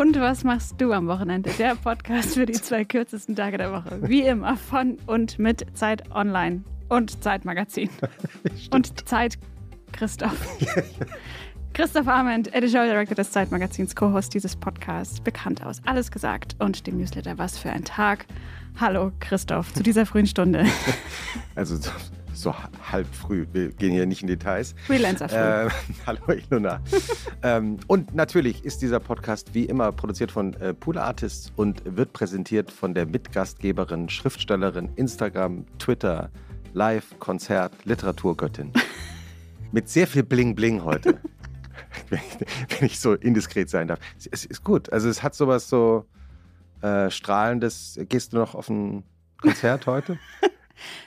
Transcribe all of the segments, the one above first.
Und was machst du am Wochenende? Der Podcast für die zwei kürzesten Tage der Woche. Wie immer von und mit Zeit Online und Zeitmagazin. und Zeit Christoph. Christoph Arment, Editorial Director des Zeitmagazins, Co-Host dieses Podcasts, bekannt aus Alles gesagt und dem Newsletter Was für ein Tag. Hallo Christoph, zu dieser frühen Stunde. Also so, halb früh, wir gehen hier nicht in Details. Freelancer früh. Äh, hallo Ilona. ähm, und natürlich ist dieser Podcast wie immer produziert von äh, Pool Artists und wird präsentiert von der Mitgastgeberin, Schriftstellerin, Instagram, Twitter, Live, Konzert, Literaturgöttin. Mit sehr viel Bling Bling heute. wenn, ich, wenn ich so indiskret sein darf. Es ist gut. Also es hat sowas so äh, strahlendes. Gehst du noch auf ein Konzert heute?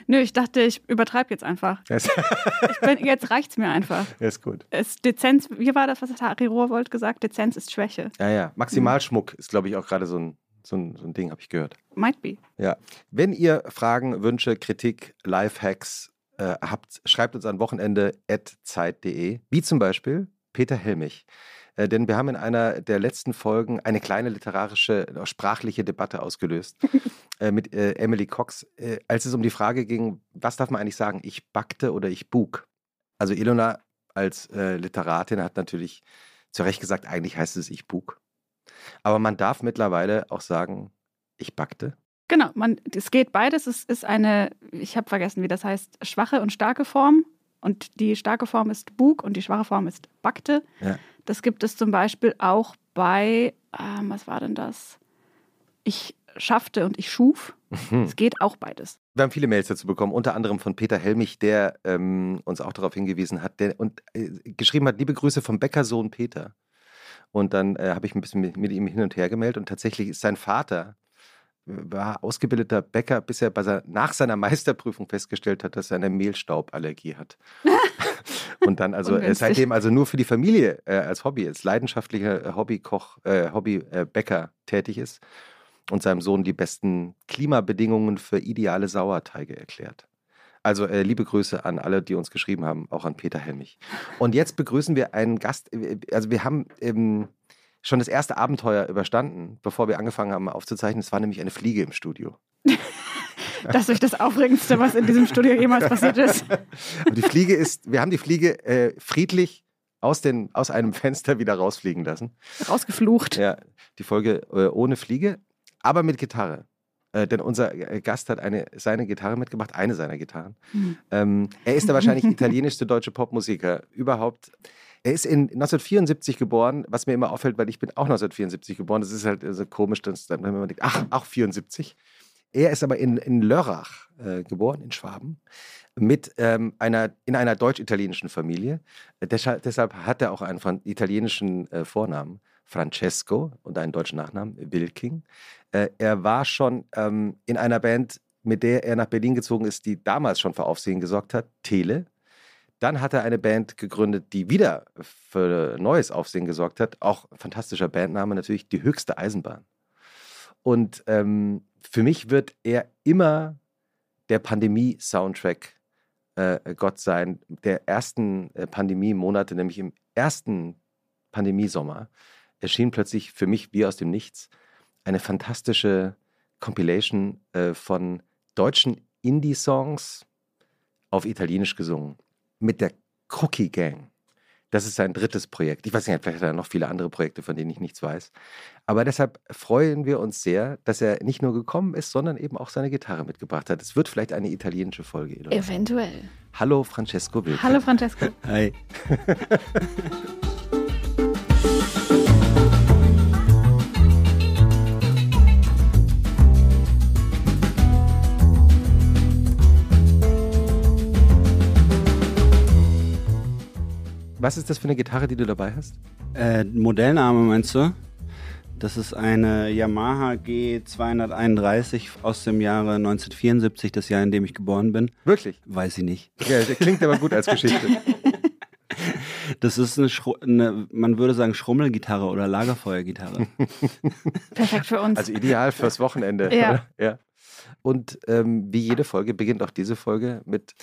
Nö, ich dachte, ich übertreibe jetzt einfach. Es Ich bin, jetzt reicht's mir einfach. ist gut. Es, Dezenz, wie war das, was hat Harry Rohrwold gesagt? Dezenz ist Schwäche. Ja, ja. Maximalschmuck ist, glaube ich, auch gerade so ein, so ein, so ein Ding, habe ich gehört. Might be. Ja. Wenn ihr Fragen, Wünsche, Kritik, Lifehacks äh, habt, schreibt uns an wochenende.zeit.de. Wie zum Beispiel Peter Helmich. Äh, denn wir haben in einer der letzten Folgen eine kleine literarische, äh, sprachliche Debatte ausgelöst äh, mit äh, Emily Cox, als es um die Frage ging, was darf man eigentlich sagen, ich backte oder ich bug? Also Ilona als Literatin hat natürlich zu Recht gesagt, eigentlich heißt es ich bug. Aber man darf mittlerweile auch sagen, ich backte. Genau, man, es geht beides. Es ist eine, ich habe vergessen, wie das heißt, schwache und starke Form. Und die starke Form ist Bug und die schwache Form ist Backte. Ja. Das gibt es zum Beispiel auch bei, ähm, was war denn das? Ich schaffte und ich schuf. Hm. Es geht auch beides. Wir haben viele Mails dazu bekommen, unter anderem von Peter Helmich, der ähm, uns auch darauf hingewiesen hat der, und äh, geschrieben hat, liebe Grüße vom Bäckersohn Peter. Und dann äh, habe ich ein bisschen mit, mit ihm hin und her gemeldet und tatsächlich ist sein Vater war ausgebildeter Bäcker, bis er bei se- nach seiner Meisterprüfung festgestellt hat, dass er eine Mehlstauballergie hat. und dann also äh, seitdem also nur für die Familie äh, als Hobby, als leidenschaftlicher äh, Hobbykoch, äh, Hobbybäcker tätig ist und seinem Sohn die besten Klimabedingungen für ideale Sauerteige erklärt. Also äh, liebe Grüße an alle, die uns geschrieben haben, auch an Peter Helmich. Und jetzt begrüßen wir einen Gast. äh, Also wir haben ähm, schon das erste Abenteuer überstanden, bevor wir angefangen haben aufzuzeichnen. Es war nämlich eine Fliege im Studio. Das ist das Aufregendste, was in diesem Studio jemals passiert ist. Aber die Fliege ist, wir haben die Fliege äh, friedlich aus, den, aus einem Fenster wieder rausfliegen lassen. Rausgeflucht. Ja, die Folge äh, ohne Fliege, aber mit Gitarre. Äh, denn unser äh, Gast hat eine, seine Gitarre mitgebracht, eine seiner Gitarren. Hm. Ähm, er ist der wahrscheinlich italienischste deutsche Popmusiker überhaupt. Er ist in 1974 geboren, was mir immer auffällt, weil ich bin auch 1974 geboren. Das ist halt äh, so komisch, dass dann, wenn man denkt, ach, auch 74. Er ist aber in, in Lörrach äh, geboren, in Schwaben, mit ähm, einer, in einer deutsch-italienischen Familie. Deshalb, deshalb hat er auch einen italienischen äh, Vornamen, Francesco, und einen deutschen Nachnamen, Wilking. Äh, er war schon ähm, in einer Band, mit der er nach Berlin gezogen ist, die damals schon für Aufsehen gesorgt hat, Tele. Dann hat er eine Band gegründet, die wieder für neues Aufsehen gesorgt hat. Auch fantastischer Bandname, natürlich die höchste Eisenbahn. Und ähm, für mich wird er immer der Pandemie-Soundtrack äh, Gott sein, der ersten äh, Pandemie-Monate, nämlich im ersten Pandemiesommer, erschien plötzlich für mich wie aus dem Nichts eine fantastische Compilation äh, von deutschen Indie-Songs auf Italienisch gesungen mit der Cookie Gang. Das ist sein drittes Projekt. Ich weiß nicht, vielleicht hat er noch viele andere Projekte, von denen ich nichts weiß. Aber deshalb freuen wir uns sehr, dass er nicht nur gekommen ist, sondern eben auch seine Gitarre mitgebracht hat. Es wird vielleicht eine italienische Folge. Eventuell. Hallo Francesco Wilke. Hallo Francesco. Hi. Was ist das für eine Gitarre, die du dabei hast? Äh, Modellname meinst du? Das ist eine Yamaha G231 aus dem Jahre 1974, das Jahr, in dem ich geboren bin. Wirklich? Weiß ich nicht. Ja, der klingt aber gut als Geschichte. Das ist eine, eine man würde sagen, Schrummelgitarre oder Lagerfeuergitarre. Perfekt für uns. Also ideal fürs Wochenende. Ja. oder? ja. Und ähm, wie jede Folge beginnt auch diese Folge mit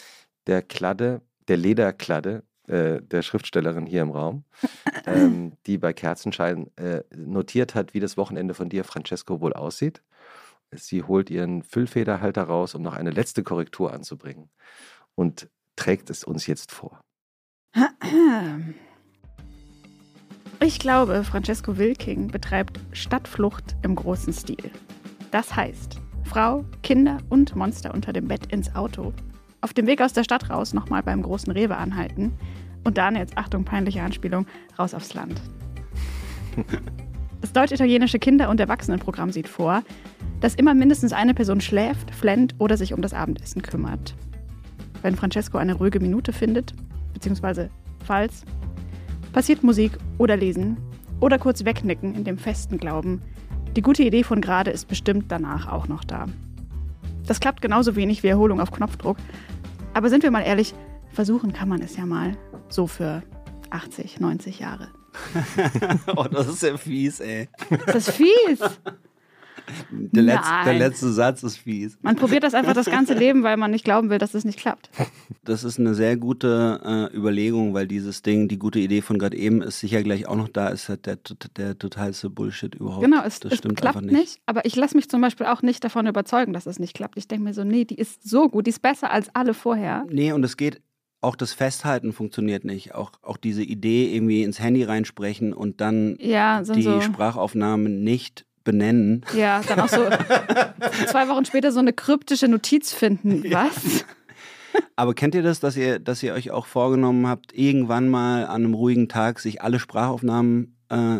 der Kladde, der Lederkladde äh, der Schriftstellerin hier im Raum, ähm, die bei Kerzenschein äh, notiert hat, wie das Wochenende von dir, Francesco, wohl aussieht. Sie holt ihren Füllfederhalter raus, um noch eine letzte Korrektur anzubringen und trägt es uns jetzt vor. Ich glaube, Francesco Wilking betreibt Stadtflucht im großen Stil. Das heißt, Frau, Kinder und Monster unter dem Bett ins Auto. Auf dem Weg aus der Stadt raus nochmal beim großen Rewe anhalten. Und dann, jetzt Achtung, peinliche Anspielung, raus aufs Land. Das deutsch-italienische Kinder- und Erwachsenenprogramm sieht vor, dass immer mindestens eine Person schläft, flennt oder sich um das Abendessen kümmert. Wenn Francesco eine ruhige Minute findet, beziehungsweise falls, passiert Musik oder Lesen oder kurz wegnicken in dem festen Glauben, die gute Idee von gerade ist bestimmt danach auch noch da. Das klappt genauso wenig wie Erholung auf Knopfdruck. Aber sind wir mal ehrlich, versuchen kann man es ja mal. So für 80, 90 Jahre. oh, das ist ja fies, ey. Das ist fies. Der, Letz-, der, letzte Satz ist fies. Man probiert das einfach das ganze Leben, weil man nicht glauben will, dass es nicht klappt. Das ist eine sehr gute äh, Überlegung, weil dieses Ding, die gute Idee von gerade eben, ist sicher gleich auch noch da, ist halt der, der totalste Bullshit überhaupt. Genau, es, das es stimmt klappt nicht. nicht. Aber ich lasse mich zum Beispiel auch nicht davon überzeugen, dass es nicht klappt. Ich denke mir so, nee, die ist so gut, die ist besser als alle vorher. Nee, und es geht auch das Festhalten funktioniert nicht. Auch, auch diese Idee, irgendwie ins Handy reinsprechen und dann ja, die so Sprachaufnahmen nicht benennen. Ja, dann auch so zwei Wochen später so eine kryptische Notiz finden. Was? Aber kennt ihr das, dass ihr, dass ihr euch auch vorgenommen habt, irgendwann mal an einem ruhigen Tag sich alle Sprachaufnahmen äh,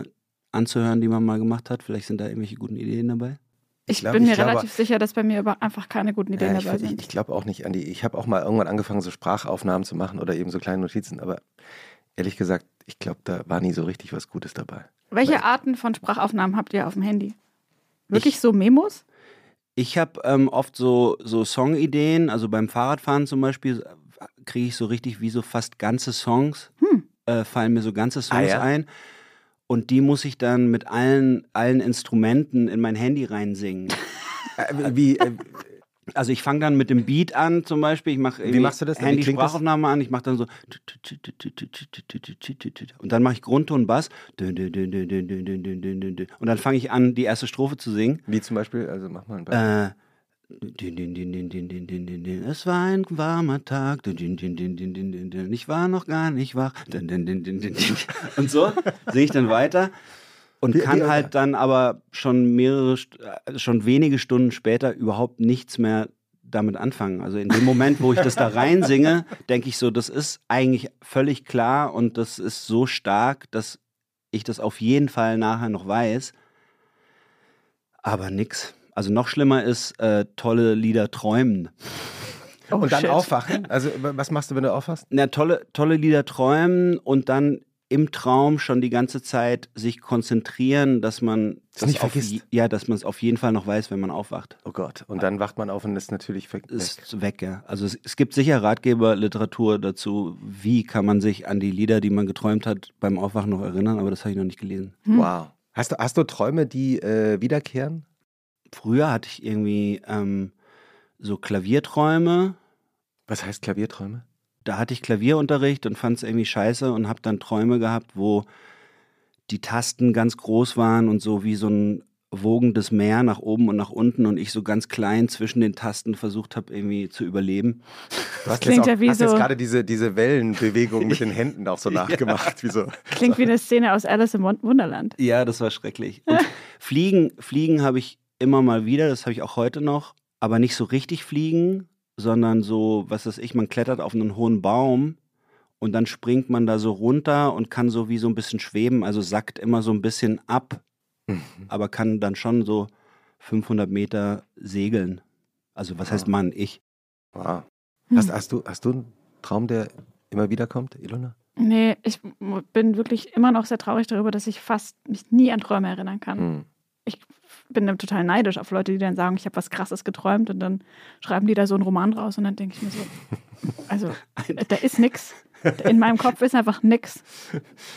anzuhören, die man mal gemacht hat? Vielleicht sind da irgendwelche guten Ideen dabei? Ich, ich glaub, bin mir glaube, relativ sicher, dass bei mir einfach keine guten Ideen ja, dabei sind. Ich, ich glaube auch nicht, Andi. Ich habe auch mal irgendwann angefangen, so Sprachaufnahmen zu machen oder eben so kleine Notizen. Aber ehrlich gesagt, ich glaube, da war nie so richtig was Gutes dabei. Welche Weil, Arten von Sprachaufnahmen habt ihr auf dem Handy? Wirklich ich, so Memos? Ich habe ähm, oft so, so Songideen, also beim Fahrradfahren zum Beispiel kriege ich so richtig wie so fast ganze Songs, hm. äh, fallen mir so ganze Songs ah, ja? ein. Und die muss ich dann mit allen, allen Instrumenten in mein Handy reinsingen. Äh, wie, äh, also ich fange dann mit dem Beat an zum Beispiel. Ich mache Wie machst du das? Handy-Sprachaufnahme an. Ich mache dann so und dann mache ich Grundton Bass und dann fange ich an, die erste Strophe zu singen. Wie zum Beispiel? Also mach mal ein Beispiel. Äh, es war ein warmer Tag. Ich war noch gar nicht wach. Und so singe ich dann weiter und kann halt dann aber schon mehrere, schon wenige Stunden später überhaupt nichts mehr damit anfangen. Also in dem Moment, wo ich das da reinsinge, denke ich so, das ist eigentlich völlig klar und das ist so stark, dass ich das auf jeden Fall nachher noch weiß. Aber nix. Also noch schlimmer ist äh, tolle Lieder träumen. Oh, und dann shit. aufwachen? Also was machst du, wenn du aufwachst? Na, tolle, tolle Lieder träumen und dann im Traum schon die ganze Zeit sich konzentrieren, dass man das nicht auf, vergisst. Ja, dass man es auf jeden Fall noch weiß, wenn man aufwacht. Oh Gott. Und dann wacht man auf und ist natürlich weg. Ist weg, ja. Also es, es gibt sicher Ratgeberliteratur dazu, wie kann man sich an die Lieder, die man geträumt hat, beim Aufwachen noch erinnern, aber das habe ich noch nicht gelesen. Hm. Wow. Hast du, hast du Träume, die äh, wiederkehren? Früher hatte ich irgendwie ähm, so Klavierträume. Was heißt Klavierträume? Da hatte ich Klavierunterricht und fand es irgendwie scheiße und habe dann Träume gehabt, wo die Tasten ganz groß waren und so wie so ein wogendes Meer nach oben und nach unten und ich so ganz klein zwischen den Tasten versucht habe, irgendwie zu überleben. Du hast, Klingt jetzt, auch, ja wie hast so jetzt gerade diese, diese Wellenbewegung mit den Händen auch so nachgemacht. ja. Wie so. Klingt wie eine Szene aus Alice im Wunderland. Ja, das war schrecklich. Und Fliegen, Fliegen habe ich immer mal wieder, das habe ich auch heute noch, aber nicht so richtig fliegen, sondern so, was weiß ich, man klettert auf einen hohen Baum und dann springt man da so runter und kann so wie so ein bisschen schweben, also sackt immer so ein bisschen ab, mhm. aber kann dann schon so 500 Meter segeln. Also was wow. heißt man? Ich. Wow. Hm. Hast, hast, du, hast du einen Traum, der immer wieder kommt, Ilona? Nee, ich bin wirklich immer noch sehr traurig darüber, dass ich fast mich nie an Träume erinnern kann. Hm. Ich bin dann total neidisch auf Leute, die dann sagen, ich habe was Krasses geträumt und dann schreiben die da so einen Roman raus und dann denke ich mir so, also da ist nichts. In meinem Kopf ist einfach nichts.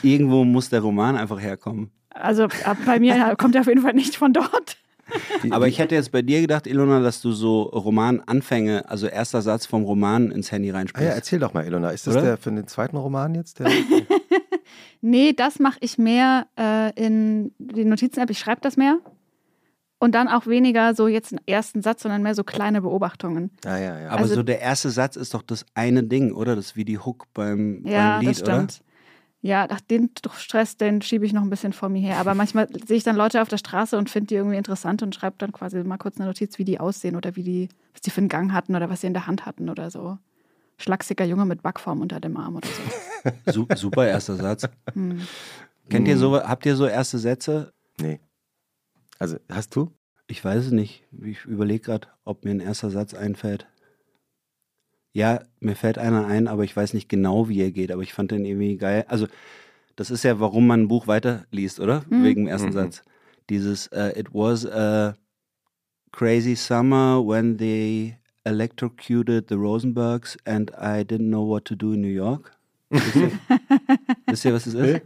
Irgendwo muss der Roman einfach herkommen. Also bei mir kommt er auf jeden Fall nicht von dort. Aber ich hätte jetzt bei dir gedacht, Ilona, dass du so Romananfänge, also erster Satz vom Roman ins Handy Ah reinsprichst. ja, erzähl doch mal, Ilona. Ist das Oder? der für den zweiten Roman jetzt? Der, Nee, das mache ich mehr äh, in die Notizen-App. Ich schreibe das mehr. Und dann auch weniger so jetzt einen ersten Satz, sondern mehr so kleine Beobachtungen. ah ja, ja. Aber Also- so der erste Satz ist doch das eine Ding, oder? Das ist wie die Hook beim, Ja, beim Lied, das stimmt. Ja, ach, den Stress, den schiebe ich noch ein bisschen vor mir her. Aber manchmal sehe ich dann Leute auf der Straße und finde die irgendwie interessant und schreibe dann quasi mal kurz eine Notiz, wie die aussehen oder wie die, was die für einen Gang hatten oder was sie in der Hand hatten oder so. Schlagsiger Junge mit Backform unter dem Arm oder so. oder? Su super erster Satz. Hm. Kennt ihr so, habt ihr so erste Sätze? Nee. Also, hast du? Ich weiß es nicht. Ich überlege gerade, ob mir ein erster Satz einfällt. Ja, mir fällt einer ein, aber ich weiß nicht genau, wie er geht, aber ich fand den irgendwie geil. Also, das ist ja, warum man ein Buch weiterliest, oder? Mhm. Wegen dem ersten Mhm. Satz. Dieses äh, It was a crazy summer when they electrocuted the Rosenbergs and I didn't know what to do in New York. Wisst ihr, wisst ihr was das ist?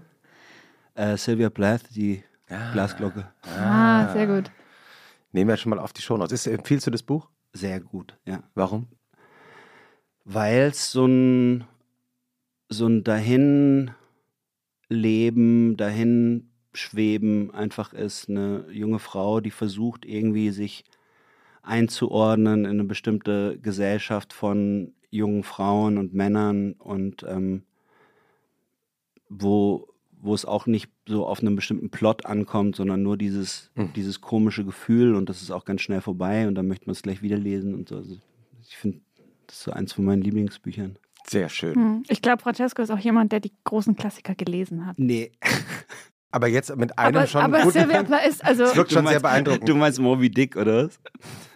Äh, Sylvia Plath, die Glasglocke. Ah, sehr gut. Nehmen wir schon mal auf die Shownotes. Ist, empfiehlst du das Buch? Sehr gut, ja. Warum? weil es so ein, so ein Dahinleben, dahin schweben einfach ist. Eine junge Frau, die versucht irgendwie sich einzuordnen in eine bestimmte Gesellschaft von jungen Frauen und Männern und ähm, wo, wo es auch nicht so auf einen bestimmten Plot ankommt, sondern nur dieses, Mhm. dieses komische Gefühl und das ist auch ganz schnell vorbei und dann möchte man es gleich wieder lesen und so. Also ich finde, das ist so eins von meinen Lieblingsbüchern. Sehr schön. Hm. Ich glaube, Francesco ist auch jemand, der die großen Klassiker gelesen hat. Nee. Aber jetzt mit einem aber schon aber Punkt. Plath ist, also, Das wirkt schon Du sehr meinst- beeindruckend. Du meinst Moby Dick, oder was?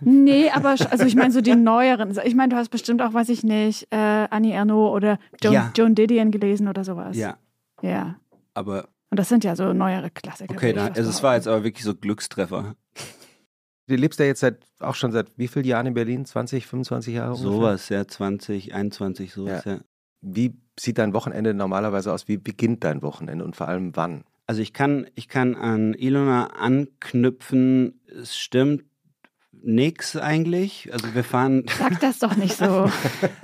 nee, aber also ich meine so die neueren. Ich meine, du hast bestimmt auch, weiß ich nicht, äh, Annie Ernaux oder Joan, Ja. Joan Didion gelesen oder sowas. Ja, Ja. Aber Und das sind ja so neuere Klassiker. okay, würde da, ich fast also es war jetzt aber wirklich so Glückstreffer. Du lebst ja jetzt seit, auch schon seit wie vielen Jahren in Berlin? 20, 25 Jahre? Sowas, ja, 20, 21, sowas, ja. Wie sieht dein Wochenende normalerweise aus? Wie beginnt dein Wochenende und vor allem wann? Also ich kann, ich kann an Ilona anknüpfen, es stimmt nix eigentlich. Also wir fahren. Sag das doch nicht so.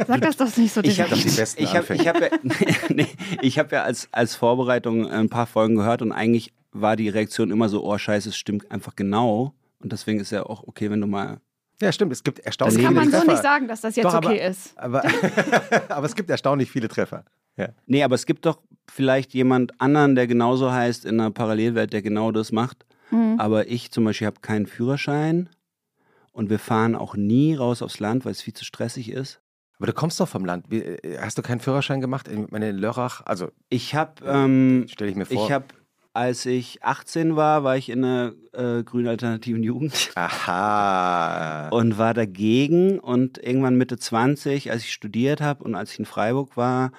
Sag das doch nicht so Ich habe direkt. die besten ich hab, ich hab ja, nee, ich hab ja als, als Vorbereitung ein paar Folgen gehört und eigentlich war die Reaktion immer so, oh scheiße, es stimmt einfach genau. Und deswegen ist ja auch okay, wenn du mal. Ja, stimmt. Es gibt Das erstaunlich kann viele man so Treffer. nicht sagen, dass das jetzt Doch, aber- okay ist. Aber, aber es gibt erstaunlich viele Treffer. Ja. Nee, aber es gibt doch vielleicht jemand anderen, der genauso heißt in einer Parallelwelt, der genau das macht. Mhm. Aber ich zum Beispiel habe keinen Führerschein und wir fahren auch nie raus aufs Land, weil es viel zu stressig ist. Aber du kommst doch vom Land. Äh, Hast du keinen Führerschein gemacht? Ich meine, in Lörrach, also Ich habe, ähm, stelle ich mir vor. ich habe, als ich 18 war, war ich in einer äh, grünen alternativen Jugend Aha. und war dagegen. Und irgendwann Mitte 20, als ich studiert habe und als ich in Freiburg war,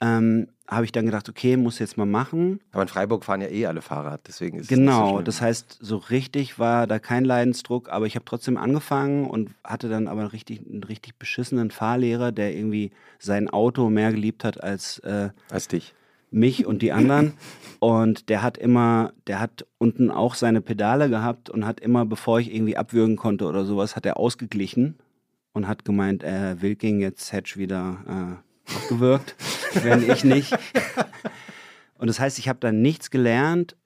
ähm, habe ich dann gedacht, okay, muss jetzt mal machen. Aber in Freiburg fahren ja eh alle Fahrrad, deswegen ist es nicht so Genau, schlimm. das heißt, so richtig war da kein Leidensdruck, aber ich habe trotzdem angefangen und hatte dann aber richtig, einen richtig beschissenen Fahrlehrer, der irgendwie sein Auto mehr geliebt hat als äh, als dich. mich und die anderen. Und der hat immer, der hat unten auch seine Pedale gehabt und hat immer, bevor ich irgendwie abwürgen konnte oder sowas, hat er ausgeglichen und hat gemeint, äh, Wilking, jetzt hätte ich wieder äh, abgewürgt, wenn ich nicht. Und das heißt, ich habe dann nichts gelernt,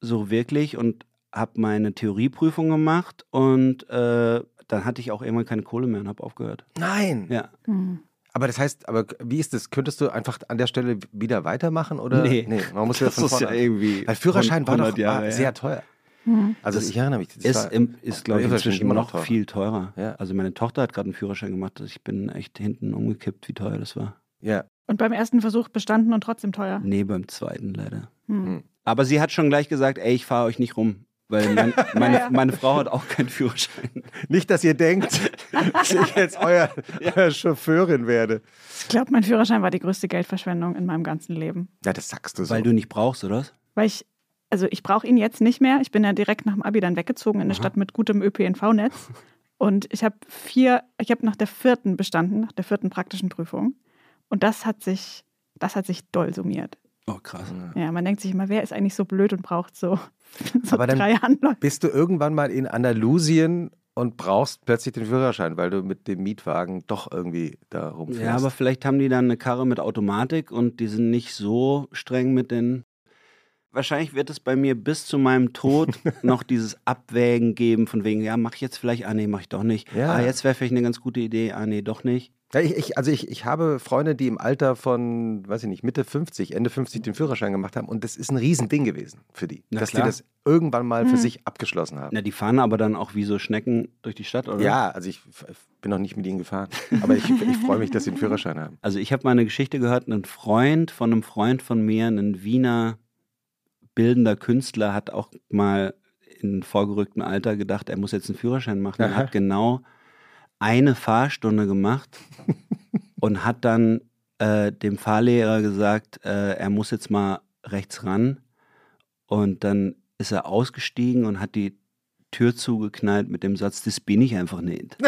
so wirklich, und habe meine Theorieprüfung gemacht und äh, dann hatte ich auch irgendwann keine Kohle mehr und habe aufgehört. Nein. Ja. Hm. Aber das heißt, aber wie ist das? Könntest du einfach an der Stelle wieder weitermachen oder? Nee. man muss ja Das von ist ja vorne. irgendwie Weil Führerschein war doch 100 Jahre sehr teuer. Hm. Also Das ich erinnere mich. Das ist, war, im, ist glaube ich, inzwischen immer noch teurer. viel teurer. Ja. Also meine Tochter hat gerade einen Führerschein gemacht. Ich bin echt hinten umgekippt, wie teuer das war. ja. Und beim ersten Versuch bestanden und trotzdem teuer. Nee, beim zweiten leider. Hm. Aber sie hat schon gleich gesagt, ey, ich fahre euch nicht rum. Weil mein, meine, Ja. meine Frau hat auch keinen Führerschein. Nicht, dass ihr denkt, dass ich jetzt euer, euer Chauffeurin werde. Ich glaube, mein Führerschein war die größte Geldverschwendung in meinem ganzen Leben. Ja, das sagst du so. Weil du nicht brauchst, oder? was? Weil ich, also ich brauche ihn jetzt nicht mehr. Ich bin ja direkt nach dem Abi dann weggezogen in eine Aha. Stadt mit gutem ÖPNV-Netz. Und ich habe vier, ich habe nach der vierten bestanden, nach der vierten praktischen Prüfung. Und das hat sich, das hat sich doll summiert. Oh, krass. Ja, man denkt sich immer, wer ist eigentlich so blöd und braucht so, so Aber dann drei Anläufe. Bist du irgendwann mal in Andalusien und brauchst plötzlich den Führerschein, weil du mit dem Mietwagen doch irgendwie da rumfährst? Ja, aber vielleicht haben die dann eine Karre mit Automatik und die sind nicht so streng mit den. Wahrscheinlich wird es bei mir bis zu meinem Tod noch dieses Abwägen geben, von wegen, ja, mach ich jetzt vielleicht, ah nee, mach ich doch nicht. Ja. Ah, jetzt wäre vielleicht eine ganz gute Idee, ah nee, doch nicht. Ja, ich, ich, also ich, ich habe Freunde, die im Alter von, weiß ich nicht, Mitte 50, Ende 50 den Führerschein gemacht haben und das ist ein Riesending gewesen für die, Na dass klar. die das irgendwann mal für Hm. sich abgeschlossen haben. Na, die fahren aber dann auch wie so Schnecken durch die Stadt, oder? Ja, also ich bin noch nicht mit ihnen gefahren, aber ich, ich freue mich, dass sie einen Führerschein haben. Also ich habe mal eine Geschichte gehört, ein Freund von einem Freund von mir, ein Wiener bildender Künstler, hat auch mal in vorgerücktem Alter gedacht, er muss jetzt einen Führerschein machen. Er hat genau eine Fahrstunde gemacht und hat dann äh, dem Fahrlehrer gesagt, äh, er muss jetzt mal rechts ran. Und dann ist er ausgestiegen und hat die Tür zugeknallt mit dem Satz, das bin ich einfach nicht.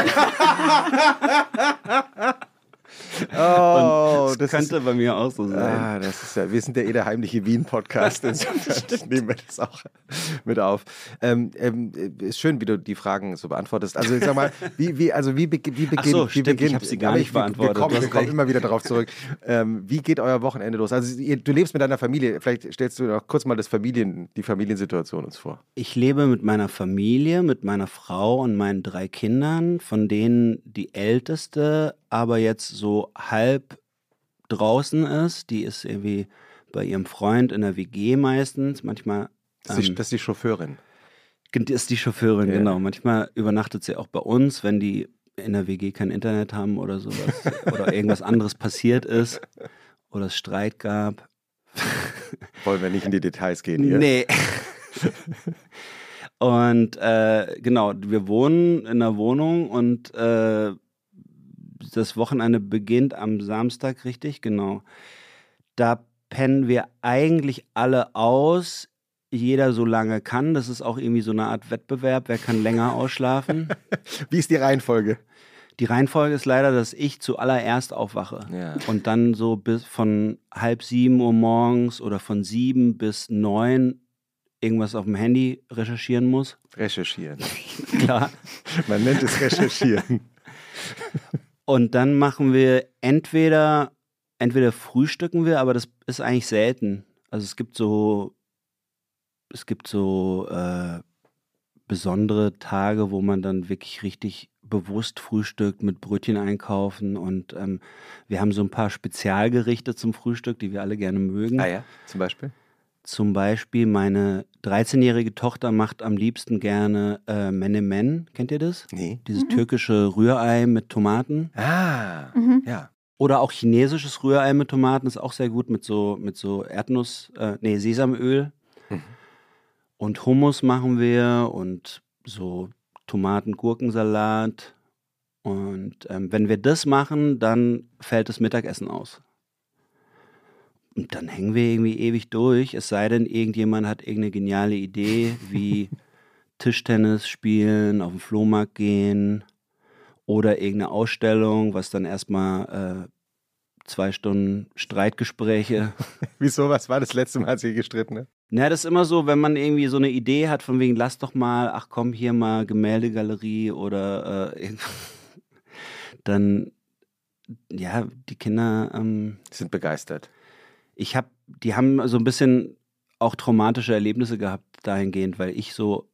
Oh, das, könnte bei mir auch so sein. Ah, das ist ja, wir sind ja eh der heimliche Wien-Podcast, insofern nehmen wir das auch mit auf. Ähm, ähm, ist schön, wie du die Fragen so beantwortest. Also ich sag mal, wie, wie, also wie, be- wie beginnt, so, wie stimmt, beginnt, ich hab sie gar nicht wir- beantwortet, Wir kommen, wir kommen immer wieder darauf zurück. Ähm, wie geht euer Wochenende los? Also ihr, du lebst mit deiner Familie, vielleicht stellst du noch kurz mal das Familien, die Familiensituation uns vor. Ich lebe mit meiner Familie, mit meiner Frau und meinen drei Kindern, von denen die älteste aber jetzt so halb draußen ist. Die ist irgendwie bei ihrem Freund in der WG meistens. Manchmal Das ist, die, ähm, das ist die Chauffeurin. die ist die Chauffeurin, Ja. genau. Manchmal übernachtet sie auch bei uns, wenn die in der WG kein Internet haben oder sowas oder irgendwas anderes passiert ist oder es Streit gab. Wollen wir nicht in die Details gehen hier? Nee. und äh, genau, wir wohnen in einer Wohnung und äh, das Wochenende beginnt am Samstag, richtig? Genau. Da pennen wir eigentlich alle aus. Jeder so lange kann. Das ist auch irgendwie so eine Art Wettbewerb. Wer kann länger ausschlafen? Wie ist die Reihenfolge? Die Reihenfolge ist leider, dass ich zuallererst aufwache. Ja. Und dann so bis von halb sieben Uhr morgens oder von sieben bis neun irgendwas auf dem Handy recherchieren muss. Recherchieren. Klar. Man nennt es Recherchieren. Und dann machen wir entweder, entweder frühstücken wir, aber das ist eigentlich selten. Also es gibt so, es gibt so äh, besondere Tage, wo man dann wirklich richtig bewusst frühstückt mit Brötchen einkaufen und ähm, wir haben so ein paar Spezialgerichte zum Frühstück, die wir alle gerne mögen. ah ja, zum Beispiel? Zum Beispiel meine 13-jährige Tochter macht am liebsten gerne äh, Menemen. Kennt ihr das? Nee. Dieses Mhm. türkische Rührei mit Tomaten. Ah, Mhm. ja. Oder auch chinesisches Rührei mit Tomaten ist auch sehr gut mit so, mit so Erdnuss, äh, nee, Sesamöl. Mhm. Und Hummus machen wir und so Tomaten-Gurkensalat. Und ähm, wenn wir das machen, dann fällt das Mittagessen aus. Und dann hängen wir irgendwie ewig durch, es sei denn, irgendjemand hat irgendeine geniale Idee, wie Tischtennis spielen, auf den Flohmarkt gehen oder irgendeine Ausstellung, was dann erstmal äh, zwei Stunden Streitgespräche. Wieso, was war das letzte Mal, als ihr gestritten habt? Na, das ist immer so, wenn man irgendwie so eine Idee hat, von wegen, lass doch mal, ach komm, hier mal Gemäldegalerie oder äh, dann, ja, die Kinder, ähm, sind begeistert. Ich habe, die haben so ein bisschen auch traumatische Erlebnisse gehabt dahingehend, weil ich so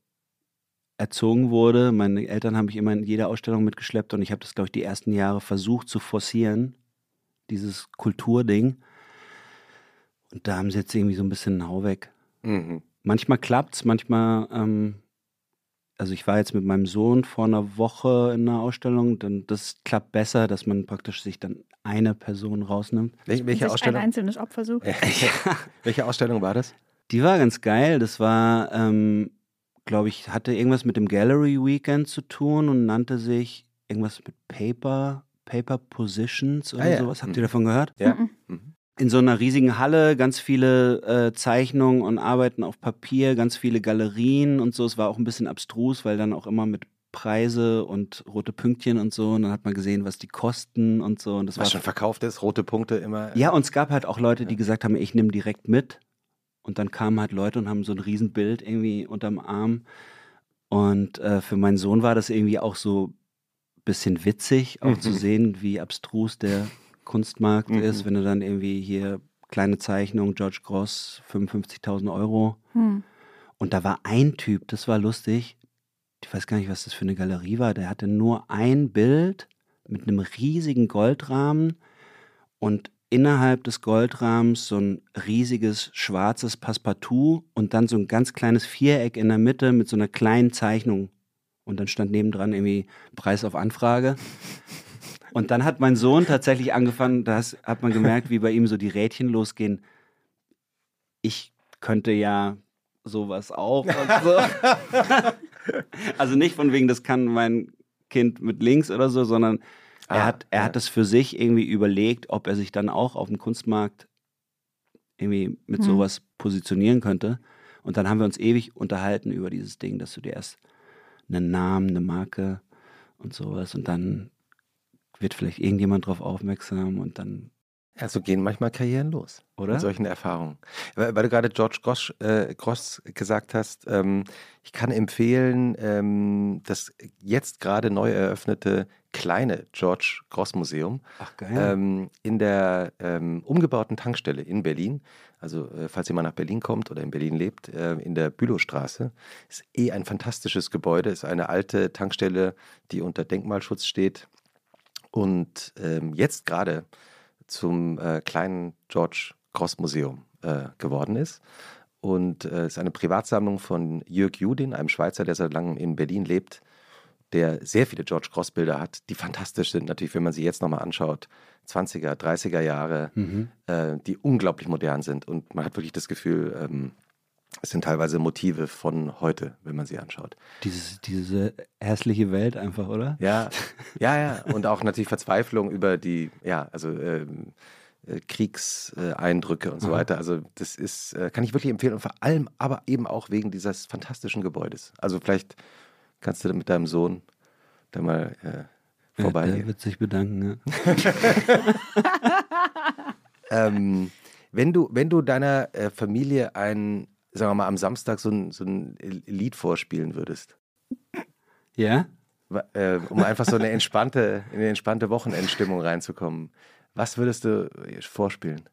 erzogen wurde. Meine Eltern haben mich immer in jede Ausstellung mitgeschleppt und ich habe das, glaube ich, die ersten Jahre versucht zu forcieren, dieses Kulturding. Und da haben sie jetzt irgendwie so ein bisschen einen Hau weg. Mhm. Manchmal klappt's, manchmal, ähm, also ich war jetzt mit meinem Sohn vor einer Woche in einer Ausstellung, dann das klappt besser, dass man praktisch sich dann eine Person rausnimmt. Welche, Sich welche ein Ausstellung? einzelnes Opfer sucht. welche Ausstellung war das? Die war ganz geil. Das war, ähm, glaube ich, hatte irgendwas mit dem Gallery Weekend zu tun und nannte sich irgendwas mit Paper, Paper Positions oder Ah ja. sowas. Habt Mhm. ihr davon gehört? Ja. Mhm. Mhm. In so einer riesigen Halle, ganz viele äh, Zeichnungen und Arbeiten auf Papier, ganz viele Galerien und so. Es war auch ein bisschen abstrus, weil dann auch immer mit Preise und rote Pünktchen und so. Und dann hat man gesehen, was die kosten und so. Und das Was war schon verkauft ist, rote Punkte immer. ja, und es gab halt auch Leute, die gesagt haben, ich nehme direkt mit. Und dann kamen halt Leute und haben so ein Riesenbild irgendwie unterm Arm. Und äh, für meinen Sohn war das irgendwie auch so ein bisschen witzig, auch zu sehen, wie abstrus der Kunstmarkt Mhm. ist, wenn du dann irgendwie hier kleine Zeichnung, George Gross, 55.000 Euro. Hm. Und da war ein Typ, das war lustig. Ich weiß gar nicht, was das für eine Galerie war. Der hatte nur ein Bild mit einem riesigen Goldrahmen und innerhalb des Goldrahmens so ein riesiges schwarzes Passepartout und dann so ein ganz kleines Viereck in der Mitte mit so einer kleinen Zeichnung. Und dann stand nebendran irgendwie Preis auf Anfrage. Und dann hat mein Sohn tatsächlich angefangen, da hat man gemerkt, wie bei ihm so die Rädchen losgehen. Ich könnte ja sowas auch so. also nicht von wegen, das kann mein Kind mit links oder so, sondern er Ah, hat, er ja. hat es für sich irgendwie überlegt, ob er sich dann auch auf dem Kunstmarkt irgendwie mit Hm. sowas positionieren könnte. Und dann haben wir uns ewig unterhalten über dieses Ding, dass du dir erst einen Namen, eine Marke und sowas und dann wird vielleicht irgendjemand drauf aufmerksam und dann, Ja, so gehen manchmal Karrieren los. oder? Mit solchen Erfahrungen. Weil, weil du gerade George Gross, äh, Gross gesagt hast, ähm, ich kann empfehlen, ähm, das jetzt gerade neu eröffnete kleine George Gross Museum Ach geil. ähm, in der ähm, umgebauten Tankstelle in Berlin. Also äh, falls jemand nach Berlin kommt oder in Berlin lebt, äh, in der Bülowstraße. Ist eh ein fantastisches Gebäude, ist eine alte Tankstelle, die unter Denkmalschutz steht und ähm, jetzt gerade zum äh, kleinen George Gross Museum äh, geworden ist. Und es äh, ist eine Privatsammlung von Jörg Judin, einem Schweizer, der seit langem in Berlin lebt, der sehr viele George Cross Bilder hat, die fantastisch sind, natürlich, wenn man sie jetzt nochmal anschaut, 20er, 30er Jahre, Mhm. äh, die unglaublich modern sind. Und man hat wirklich das Gefühl, ähm, es sind teilweise Motive von heute, wenn man sie anschaut. Dieses, diese hässliche Welt einfach, oder? Ja, ja, ja. Und auch natürlich Verzweiflung über die, ja, also ähm, äh, Kriegseindrücke und so weiter. Also das ist, äh, kann ich wirklich empfehlen und vor allem aber eben auch wegen dieses fantastischen Gebäudes. Also vielleicht kannst du mit deinem Sohn da mal äh, Ja, der wird sich bedanken, ne? ähm, wenn du, wenn du deiner äh, Familie ein, sagen wir mal, am Samstag so ein, so ein Lied vorspielen würdest, Ja? äh, um einfach so eine entspannte, in eine entspannte Wochenendstimmung reinzukommen, was würdest du vorspielen?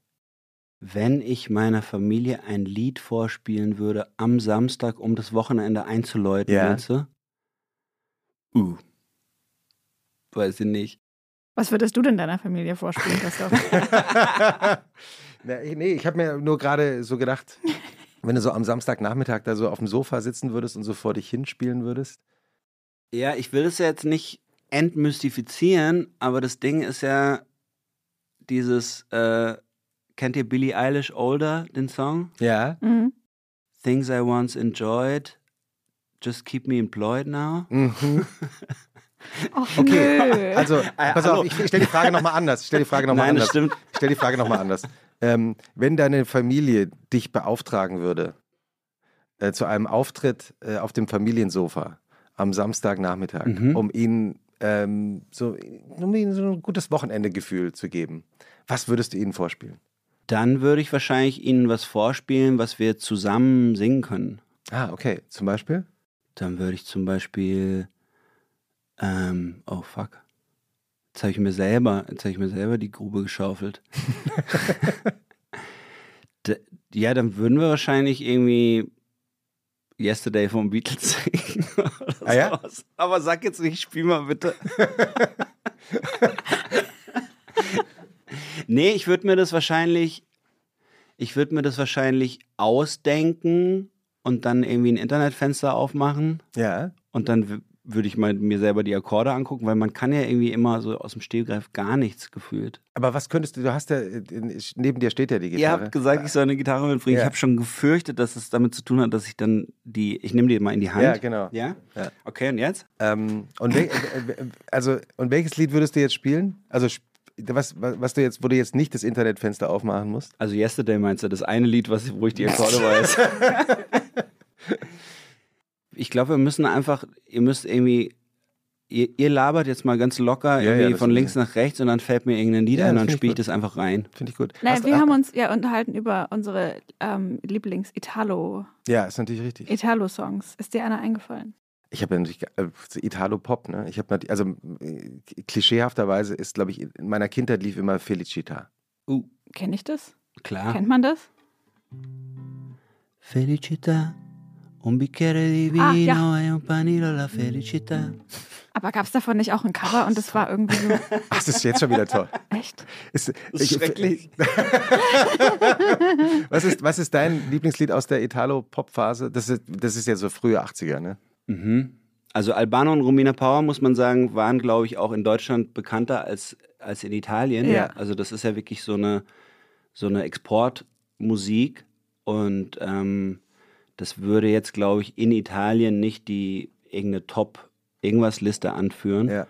Wenn ich meiner Familie ein Lied vorspielen würde am Samstag, um das Wochenende einzuläuten, Ja. du? Uh. Weiß ich nicht. Was würdest du denn deiner Familie vorspielen, Christoph? Na, nee, ich habe mir nur gerade so gedacht, wenn du so am Samstagnachmittag da so auf dem Sofa sitzen würdest und so vor dich hinspielen würdest. Ja, ich will es ja jetzt nicht entmystifizieren, aber das Ding ist ja dieses, äh, kennt ihr Billie Eilish Older, den Song? Ja. mhm. Things I once enjoyed, just keep me employed now. Mhm. Och, Okay, nö. also Äh, pass hallo. auf, ich, ich stelle die Frage nochmal anders. Ich stelle die Frage nochmal anders. stimmt. Ich stelle die Frage nochmal anders. Ähm, wenn deine Familie dich beauftragen würde äh, zu einem Auftritt äh, auf dem Familiensofa am Samstagnachmittag, Mhm. um ihnen ähm, so, um ihnen so ein gutes Wochenendegefühl zu geben, was würdest du ihnen vorspielen? Dann würde ich wahrscheinlich Ihnen was vorspielen, was wir zusammen singen können. Ah, okay. Zum Beispiel? Dann würde ich zum Beispiel, ähm, oh fuck. Jetzt habe ich mir selber, jetzt habe ich mir selber die Grube geschaufelt. Ja, dann würden wir wahrscheinlich irgendwie Yesterday vom Beatles singen. Ah ja? sowas. Aber sag jetzt nicht, spiel mal bitte. nee, ich würde mir das wahrscheinlich, ich würde mir das wahrscheinlich ausdenken und dann irgendwie ein Internetfenster aufmachen Ja. und dann würde ich mal mir selber die Akkorde angucken, weil man kann ja irgendwie immer so aus dem Stehgreif gar nichts gefühlt. Aber was könntest du, du hast ja, neben dir steht ja die Ihr Gitarre. habt gesagt, ich soll eine Gitarre mitbringen. Ja. Ich habe schon gefürchtet, dass es damit zu tun hat, dass ich dann die, ich nehme die mal in die Hand. Ja, genau. Ja? Ja. Okay, und jetzt? Ähm, und, wel, äh, also, und welches Lied würdest du jetzt spielen? Also was was du jetzt, wo du jetzt nicht das Internetfenster aufmachen musst? Also Yesterday meinst du, das eine Lied, was, wo ich die Akkorde weiß. ich glaube, wir müssen einfach, ihr müsst irgendwie ihr, ihr labert jetzt mal ganz locker Ja, irgendwie ja, von links nach rechts und dann fällt mir irgendein Lied Ja, ein und dann spiele ich das einfach rein. Finde ich gut. Nein, Hast- wir haben uns ja unterhalten über unsere ähm, Lieblings-Italo- Ja, ist natürlich richtig. Italo-Songs. Ist dir einer eingefallen? Ich habe ja natürlich äh, Italo-Pop, ne? Ich habe also äh, klischeehafterweise ist, glaube ich, in meiner Kindheit lief immer Felicita. Uh, Kenne ich das? klar. Kennt man das? Felicità, un bicchiere di Ah, vino ja. e un panino la felicità. Aber gab es davon nicht auch ein Cover und das war irgendwie so Ach, das ist jetzt schon wieder toll. echt? Ist, Das ist schrecklich. was, ist, was ist dein Lieblingslied aus der Italo-Pop-Phase? Das ist, das ist ja so frühe 80er, ne? Mhm. Also Albano und Romina Power, muss man sagen, waren, glaube ich, auch in Deutschland bekannter als, als in Italien. Ja. Also das ist ja wirklich so eine, so eine Exportmusik. Und ähm, das würde jetzt, glaube ich, in Italien nicht die irgendeine Top-Irgendwas-Liste anführen, Ja.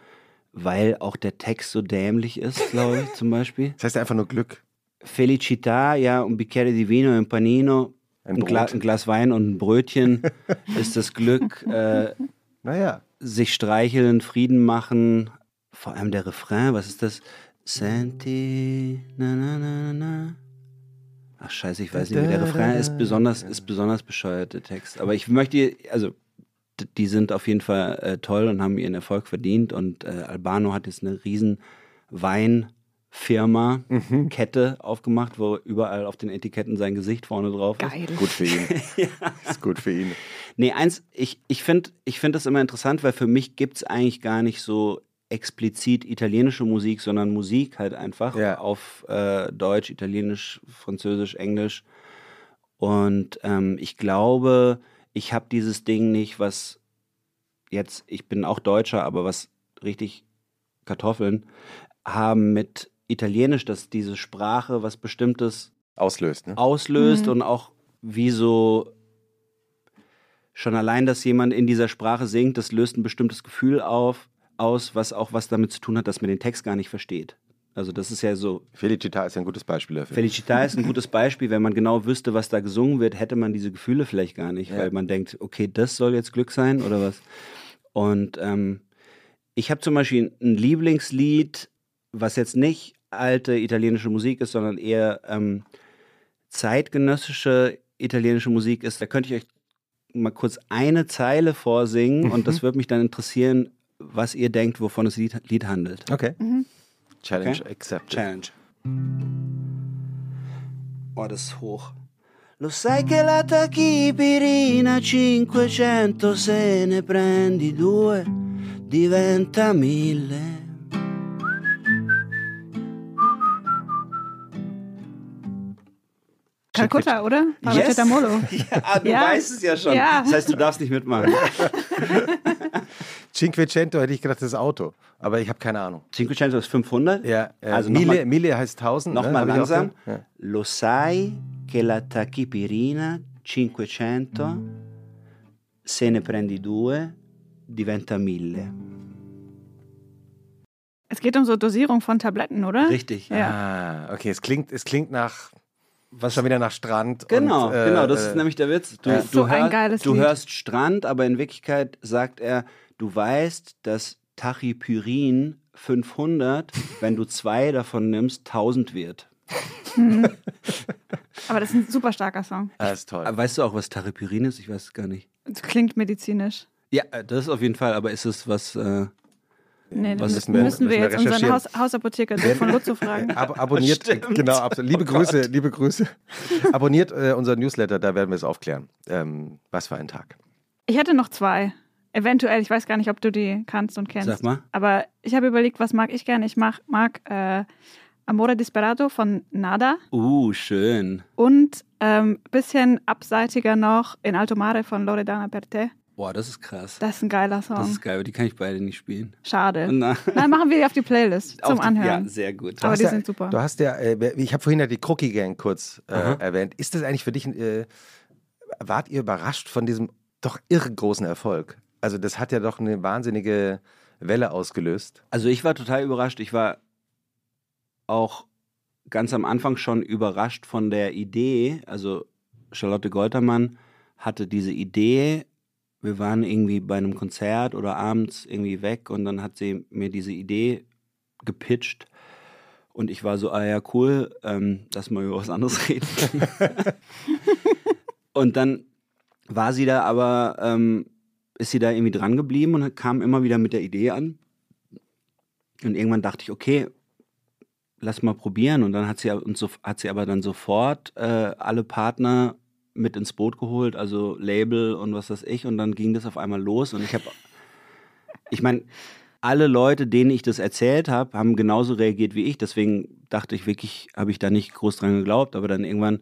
weil auch der Text so dämlich ist, glaube ich, zum Beispiel. Das heißt einfach nur Glück. Felicità, ja, un bicchiere di vino un panino, Ein ein, Gla ein Glas Wein und ein Brötchen ist das Glück. Äh, Naja. sich streicheln, Frieden machen. Vor allem der Refrain, was ist das? Senti, na na na na. Ach scheiße, ich weiß nicht mehr. Der Refrain ist besonders, ist besonders bescheuert, der Text. Aber ich möchte, also die sind auf jeden Fall äh, toll und haben ihren Erfolg verdient. Und äh, Albano hat jetzt eine riesen Weinfirma, Kette aufgemacht, wo überall auf den Etiketten sein Gesicht vorne drauf ist. Geil. Gut für ihn. Ist gut für ihn. Nee, eins, ich, ich finde ich find das immer interessant, weil für mich gibt es eigentlich gar nicht so explizit italienische Musik, sondern Musik halt einfach Ja. auf äh, Deutsch, Italienisch, Französisch, Englisch. Und ähm, ich glaube, ich habe dieses Ding nicht, was jetzt, ich bin auch Deutscher, aber was richtig Kartoffeln haben mit Italienisch, dass diese Sprache was Bestimmtes Auslöst, ne? auslöst Mhm. und auch wie so schon allein, dass jemand in dieser Sprache singt, das löst ein bestimmtes Gefühl auf, aus, was auch was damit zu tun hat, dass man den Text gar nicht versteht. Also das ist ja so, Felicita ist ja ein gutes Beispiel dafür. Felicità ist ein gutes Beispiel, wenn man genau wüsste, was da gesungen wird, hätte man diese Gefühle vielleicht gar nicht, Ja. weil man denkt, okay, das soll jetzt Glück sein oder was. Und ähm, ich habe zum Beispiel ein Lieblingslied, was jetzt nicht alte italienische Musik ist, sondern eher ähm, zeitgenössische italienische Musik ist. Da könnte ich euch mal kurz eine Zeile vorsingen und das würde mich dann interessieren, was ihr denkt, wovon das Lied, Lied handelt. Okay. Mhm. Challenge Okay. accepted. Challenge. Oh, das ist hoch. Lo sai che la tachipirina 500 se ne prendi due diventa mille. Kalkutta, oder? Yes. Paracetamolo. Ja, du Ja. weißt es ja schon. Ja. Das heißt, du darfst nicht mitmachen. Cinquecento hätte ich gedacht, das ist Auto. Aber ich habe keine Ahnung. Cinquecento ist 500. Ja, äh, Also Mille, nochmal- Mille heißt 1000. Nochmal ne? Langsam. gehört? Lo sai che la tachipirina 500 se ne prendi due diventa mille. Es geht um so Dosierung von Tabletten, oder? Richtig. Ja. Ja. Ah, okay, es klingt, es klingt nach, was schon wieder nach Strand. Genau, und, äh, genau, das äh, ist nämlich der Witz. Du, du, So ein hör- geiles du Lied. hörst Strand, aber in Wirklichkeit sagt er, du weißt, dass Tachipyrin 500, wenn du zwei davon nimmst, 1000 wird. Aber das ist ein super starker Song. Ah, ist toll. Weißt du auch, was Tachipyrin ist? Ich weiß es gar nicht. Es klingt medizinisch. Ja, äh, das ist auf jeden Fall, aber ist es was... Äh, Nee, Was das müssen müssen wir- wir, müssen wir jetzt unseren. Haus, Hausapotheker Dirk von Lutzow fragen. Ab, abonniert, genau, absolut. Liebe Oh Grüße, Gott. liebe Grüße. Abonniert äh, unseren Newsletter, da werden wir es aufklären. Ähm, was für ein Tag. Ich hätte noch zwei. Eventuell, ich weiß gar nicht, ob du die kannst und kennst. Sag mal. Aber ich habe überlegt, was mag ich gerne? Ich mag, mag äh, Amore Disperato von Nada uh, schön. und ähm, bisschen abseitiger noch In Alto Mare von Loredana Perte. Boah, das ist krass. Das ist ein geiler Das Song. ist geil, aber die kann ich beide nicht spielen. Schade. Na, Dann machen wir die auf die Playlist zum die- Anhören. Ja, sehr gut. Aber die ja, sind super. Du hast ja, äh, ich habe vorhin ja die Crookie Gang kurz äh, erwähnt. Ist das eigentlich für dich, äh, wart ihr überrascht von diesem doch irre großen Erfolg? Also das hat ja doch eine wahnsinnige Welle ausgelöst. Also ich war total überrascht. Ich war auch ganz am Anfang schon überrascht von der Idee. Also Charlotte Goltermann hatte diese Idee wir waren irgendwie bei einem Konzert oder abends irgendwie weg und dann hat sie mir diese Idee gepitcht. Und ich war so, ah ja, cool, ähm, lass mal über was anderes reden. und dann war sie da aber, ähm, ist sie da irgendwie dran geblieben und kam immer wieder mit der Idee an. Und irgendwann dachte ich, okay, lass mal probieren. Und dann hat sie, und so, hat sie aber dann sofort äh, alle Partner mit ins Boot geholt, also Label und was weiß ich. Und dann ging das auf einmal los. Und ich habe, ich meine, alle Leute, denen ich das erzählt habe, haben genauso reagiert wie ich. Deswegen dachte ich wirklich, habe ich da nicht groß dran geglaubt. Aber dann irgendwann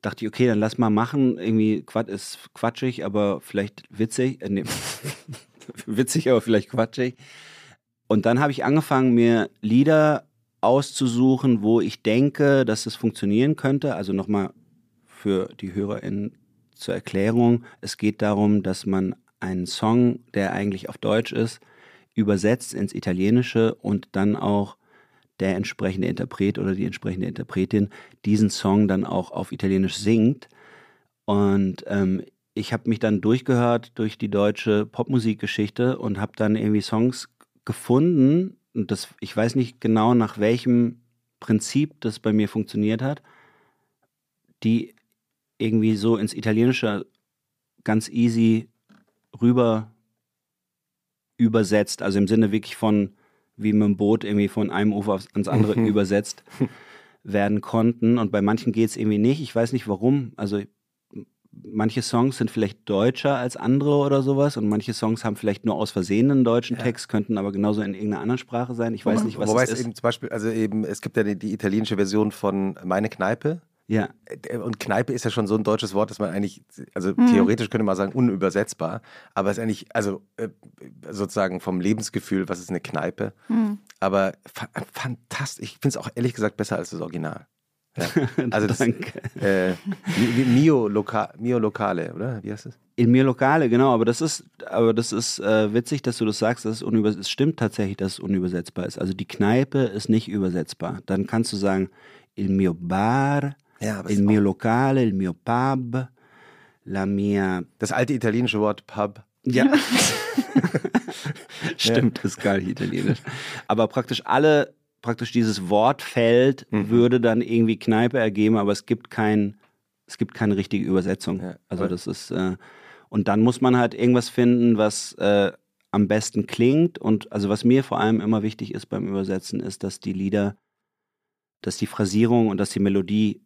dachte ich, okay, dann lass mal machen. Irgendwie Quatsch ist quatschig, aber vielleicht witzig. Äh, nee. witzig, aber vielleicht quatschig. Und dann habe ich angefangen, mir Lieder auszusuchen, wo ich denke, dass es funktionieren könnte. Also nochmal für die HörerInnen zur Erklärung. Es geht darum, dass man einen Song, der eigentlich auf Deutsch ist, übersetzt ins Italienische und dann auch der entsprechende Interpret oder die entsprechende Interpretin diesen Song dann auch auf Italienisch singt. Und ähm, ich habe mich dann durchgehört durch die deutsche Popmusikgeschichte und habe dann irgendwie Songs gefunden, und das, ich weiß nicht genau, nach welchem Prinzip das bei mir funktioniert hat, die irgendwie so ins Italienische ganz easy rüber übersetzt, also im Sinne wirklich von, wie mit dem Boot irgendwie von einem Ufer ans andere mhm. übersetzt werden konnten. Und bei manchen geht es irgendwie nicht. Ich weiß nicht warum. Also manche Songs sind vielleicht deutscher als andere oder sowas und manche Songs haben vielleicht nur aus Versehen einen deutschen ja. Text, könnten aber genauso in irgendeiner anderen Sprache sein. Ich weiß nicht, was Wobei es ist. Eben zum Beispiel, also eben, es gibt ja die, die italienische Version von Meine Kneipe. Ja. Äh, und Kneipe ist ja schon so ein deutsches Wort, dass man eigentlich, also hm. theoretisch könnte man sagen, unübersetzbar. Aber es ist eigentlich, also äh, sozusagen vom Lebensgefühl, was ist eine Kneipe? Hm. Aber fa fantastisch. Ich finde es auch ehrlich gesagt besser als das Original. Ja. Also das äh, Mio, Loka, Mio Lokale, oder? Wie heißt das? In Mio Lokale, genau, aber das ist, aber das ist äh, witzig, dass du das sagst, dass es, es stimmt tatsächlich, dass es unübersetzbar ist. Also die Kneipe ist nicht übersetzbar. Dann kannst du sagen, il mio bar, ja, il mio locale, il mio pub, la mia. Das alte italienische Wort Pub. Ja. Stimmt, ja. ist geil italienisch. Aber praktisch alle praktisch dieses Wortfeld mhm. würde dann irgendwie Kneipe ergeben, aber es gibt kein, es gibt keine richtige Übersetzung. Ja, also das ist äh, und dann muss man halt irgendwas finden, was äh, am besten klingt und also was mir vor allem immer wichtig ist beim Übersetzen ist, dass die Lieder, dass die Phrasierung und dass die Melodie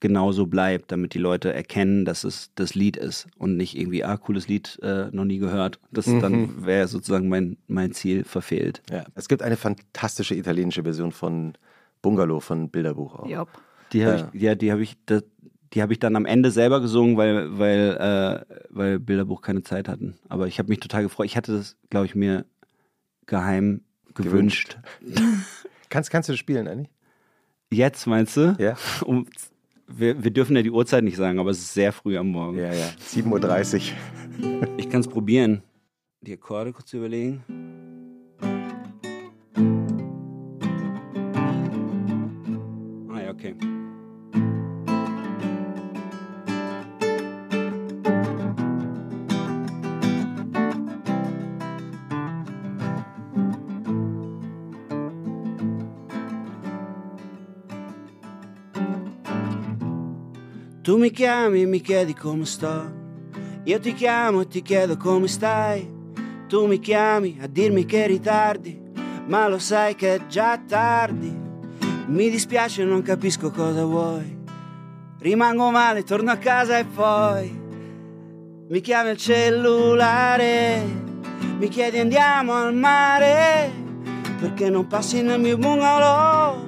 genauso bleibt, damit die Leute erkennen, dass es das Lied ist und nicht irgendwie, ah, cooles Lied, äh, noch nie gehört. Das mhm. dann wäre sozusagen mein, mein Ziel verfehlt. Ja. Es gibt eine fantastische italienische Version von Bungalow von Bilderbuch auch. Yep. Die habe ja. ich, ja, die habe ich, das, die habe ich dann am Ende selber gesungen, weil, weil, äh, weil Bilderbuch keine Zeit hatten. Aber ich habe mich total gefreut. Ich hatte das, glaube ich, mir geheim gewünscht. gewünscht. kannst, kannst du das spielen eigentlich? Jetzt meinst du? Ja. Um wir, wir, dürfen ja die Uhrzeit nicht sagen, aber es ist sehr früh am Morgen. Ja, ja. 7.30 Uhr. ich kann es probieren. Die Akkorde kurz überlegen. Ah ja, okay. Tu mi chiami e mi chiedi come sto, io ti chiamo e ti chiedo come stai. Tu mi chiami a dirmi che ritardi, ma lo sai che è già tardi. Mi dispiace, non capisco cosa vuoi. Rimango male, torno a casa e poi mi chiami al cellulare, mi chiedi andiamo al mare, perché non passi nel mio bungalow.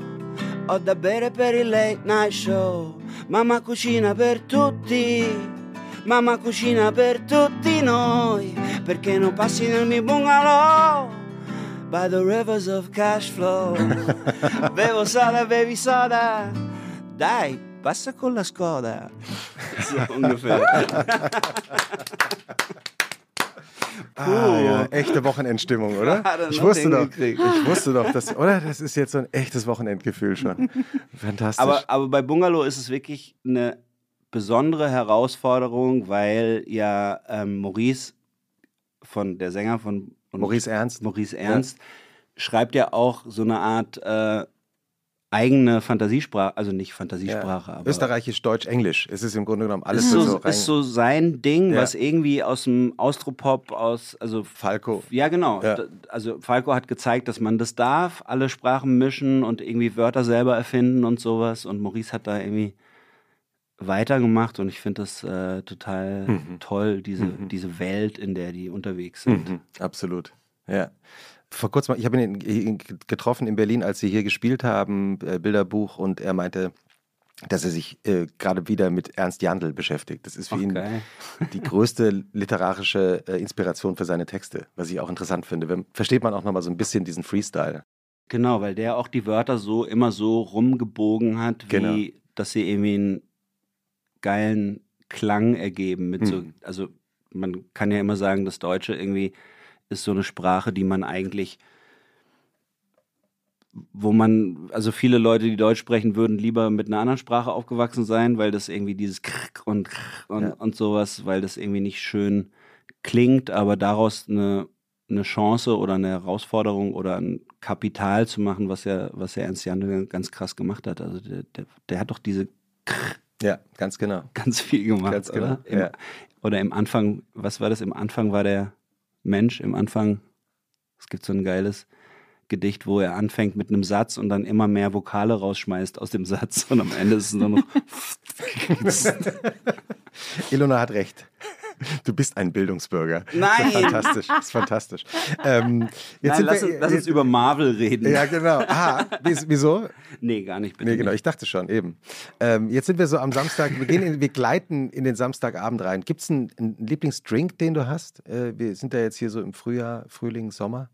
Ho da bere per il late night show. Mamma cucina per tutti, mamma cucina per tutti noi, perché non passi nel mio bungalow by the rivers of cash flow. Bevo soda, bevi soda, dai, passa con la Skoda. So Ah, ja, echte Wochenendstimmung, oder? Ich wusste doch, ich wusste doch, dass, oder? Das ist jetzt so ein echtes Wochenendgefühl schon. Fantastisch. Aber, aber bei Bungalow ist es wirklich eine besondere Herausforderung, weil ja ähm, Maurice von der Sänger von Maurice Ernst. Maurice Ernst schreibt ja auch so eine Art äh, eigene Fantasiesprache, also nicht Fantasiesprache, aber Österreichisch, Deutsch, Englisch. Es ist im Grunde genommen alles ist so, so rein. ist so sein Ding, Ja. was irgendwie aus dem Austropop, aus, also Falco. ja, genau. Ja. Also Falco hat gezeigt, dass man das darf, alle Sprachen mischen und irgendwie Wörter selber erfinden und sowas. Und Maurice hat da irgendwie weitergemacht und ich finde das äh, total toll, diese, diese Welt, in der die unterwegs sind. Mhm, absolut. Ja. Vor kurzem, ich habe ihn ihn getroffen in Berlin, als sie hier gespielt haben, äh, Bilderbuch, und er meinte, dass er sich äh, gerade wieder mit Ernst Jandl beschäftigt. Das ist für Ach, ihn geil. die größte literarische äh, Inspiration für seine Texte, was ich auch interessant finde. Wenn, versteht man auch nochmal so ein bisschen diesen Freestyle. Genau, weil der auch die Wörter so immer so rumgebogen hat, wie Genau. dass sie irgendwie einen geilen Klang ergeben. Mit so, Mhm. also man kann ja immer sagen, das Deutsche irgendwie ist so eine Sprache, die man eigentlich, wo man, also viele Leute, die Deutsch sprechen, würden lieber mit einer anderen Sprache aufgewachsen sein, weil das irgendwie dieses Krrk und Krrk und, Ja. und sowas, weil das irgendwie nicht schön klingt, aber daraus eine, eine Chance oder eine Herausforderung oder ein Kapital zu machen, was ja, was ja Ernst Jandl ganz krass gemacht hat. Also der, der, der hat doch diese Ja, ganz genau. ganz viel gemacht, Ganz genau, oder? Im, ja. Oder im Anfang, was war das? Im Anfang war der Mensch, im Anfang, es gibt so ein geiles Gedicht, wo er anfängt mit einem Satz und dann immer mehr Vokale rausschmeißt aus dem Satz und am Ende ist es nur noch Ilona hat recht. Du bist ein Bildungsbürger. Nein! Das ist fantastisch. Das ist fantastisch. Ähm, jetzt Nein, lass, wir, uns, lass uns über Marvel reden. Ja, genau. Ah, wies- wieso? Nee, gar nicht, bitte. Nee, genau, ich dachte schon, eben. Ähm, jetzt sind wir so am Samstag, wir, gehen in, wir gleiten in den Samstagabend rein. Gibt es einen, einen Lieblingsdrink, den du hast? Äh, wir sind ja jetzt hier so im Frühjahr, Frühling, Sommer.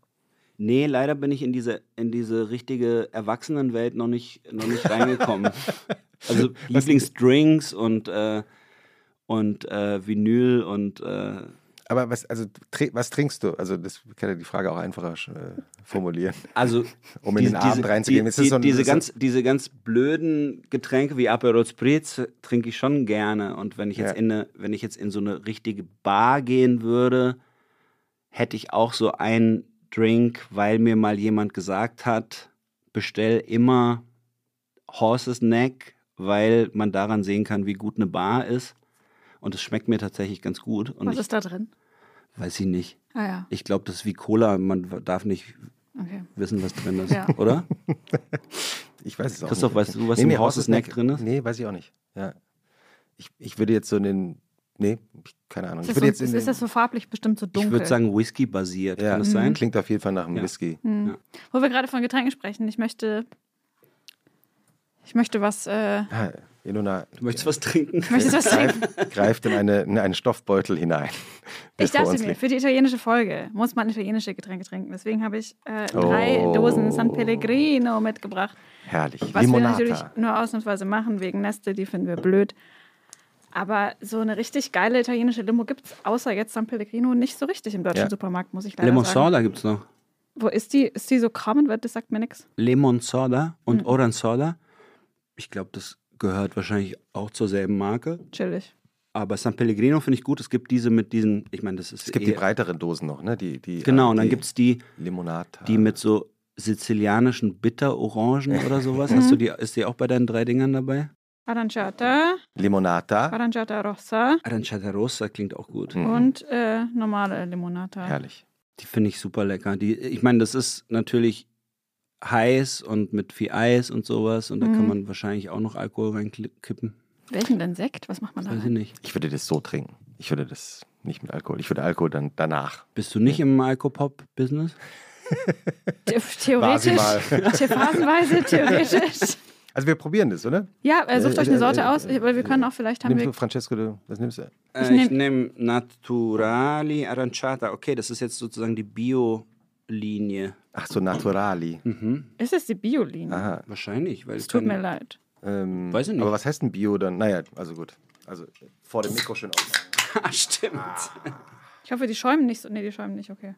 Nee, leider bin ich in diese, in diese richtige Erwachsenenwelt noch nicht, noch nicht reingekommen. also Lieblingsdrinks und, äh, und äh, Vinyl und äh, Aber was, also, was trinkst du? Also, das kann ja die Frage auch einfacher äh, formulieren. Also, Um in den Abend reinzugehen. Die, die, so ein- diese, ganz, diese ganz blöden Getränke wie Aperol Spritz trinke ich schon gerne. Und wenn ich, jetzt Ja. in eine, wenn ich jetzt in so eine richtige Bar gehen würde, hätte ich auch so einen Drink, weil mir mal jemand gesagt hat, bestell immer Horse's Neck, weil man daran sehen kann, wie gut eine Bar ist. Und es schmeckt mir tatsächlich ganz gut. Und Was ich ist da drin? weiß ich nicht. Ah ja, Ich glaube, das ist wie Cola. Man darf nicht okay. wissen, was drin ist, Ja. oder? Ich weiß es auch Christoph, nicht. weißt du, was nee, im nee, Horse's Horse's Neck drin ist? Nee, weiß ich auch nicht. Ja. Ich, ich würde jetzt so in den. Nee, ich- keine Ahnung. Ist Ich das, würde so, jetzt in ist das so farblich bestimmt so Ich dunkel? würde sagen Whisky-basiert. ja, Kann das sein? Klingt auf jeden Fall nach einem Ja. Whisky. Hm. Ja. Wo wir gerade von Getränken sprechen, ich möchte, ich möchte was, äh, Ah, Ilona Du möchtest was trinken? ich möchte was trinken. greift, greift in, eine, in einen Stoffbeutel hinein. Ich dachte mir, für die italienische Folge muss man italienische Getränke trinken. Deswegen habe ich äh, drei Oh. Dosen San Pellegrino mitgebracht. Herrlich. Was wir Limonata. natürlich nur ausnahmsweise machen wegen Neste, die finden wir blöd. Aber so eine richtig geile italienische Limo gibt es außer jetzt San Pellegrino nicht so richtig im deutschen Ja. Supermarkt, muss ich leider Lemon sagen. Soda gibt es noch. Wo ist die? Ist die so common? Das sagt mir nichts. Lemon Soda und Mhm. Orange Soda. Ich glaube, das gehört wahrscheinlich auch zur selben Marke. Chillig. Aber San Pellegrino finde ich gut. Es gibt diese mit diesen, ich meine, das ist Es gibt die breiteren Dosen noch, ne? Die, die, Genau, äh, und dann gibt es die, Limonata. die mit so sizilianischen Bitterorangen oder sowas. Hast du die, ist die auch bei deinen drei Dingern dabei? Aranciata, Limonata. Aranciata Rossa Aranciata Rossa klingt auch gut. Mhm. und äh, normale Limonata. Herrlich. Die finde ich super lecker. Die, ich meine, das ist natürlich heiß und mit viel Eis und sowas. Und da kann Mhm. man wahrscheinlich auch noch Alkohol reinkippen. Welchen denn Sekt? Was macht man da? Weiß ich nicht. Ich würde das so trinken. Ich würde das nicht mit Alkohol. Ich würde Alkohol dann danach. Bist du nicht im Alkopop-Business? Theoretisch. Phasenweise, theoretisch. Also wir probieren das, oder? Ja, äh, sucht Äh, euch eine äh, Sorte äh, aus, weil wir können auch vielleicht haben Nimmst wir. du, Francesco, du, was nimmst du? Äh, Ich ich nehm- nehme Naturali Aranciata. Okay, das ist jetzt sozusagen die Bio-Linie. Ach so, Naturali. Mhm. Ist es die Biolinie? Aha. Wahrscheinlich, weil Es tut mir leid. Ähm, Weiß ich nicht. Aber was heißt ein Bio dann? Naja, also gut. Also vor dem Mikro schön aufmachen. Ah, stimmt. Ich hoffe, die schäumen nicht so. Nee, die schäumen nicht, okay.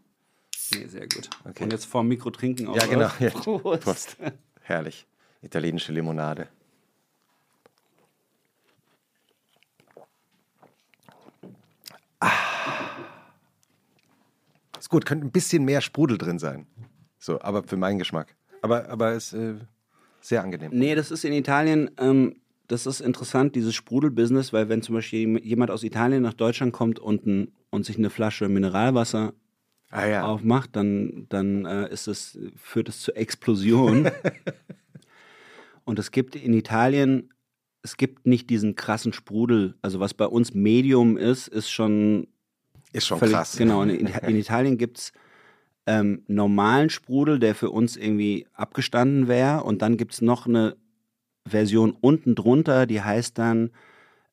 Nee, sehr gut. Okay. Und jetzt vor dem Mikro trinken auch. Ja, genau. Ja. Prost. Prost. Herrlich. Italienische Limonade. Ist gut, könnte ein bisschen mehr Sprudel drin sein. So, aber für meinen Geschmack. Aber, aber ist äh, sehr angenehm. Nee, das ist in Italien, ähm, das ist interessant, dieses Sprudelbusiness, weil wenn zum Beispiel jemand aus Italien nach Deutschland kommt und, ein, und sich eine Flasche Mineralwasser Ah ja. aufmacht, dann, dann äh, ist es, führt es zur Explosion. und es gibt in Italien, es gibt nicht diesen krassen Sprudel. Also was bei uns Medium ist, ist schon Ist schon völlig, krass. Genau, in, in Italien gibt es ähm, normalen Sprudel, der für uns irgendwie abgestanden wäre. Und dann gibt es noch eine Version unten drunter, die heißt dann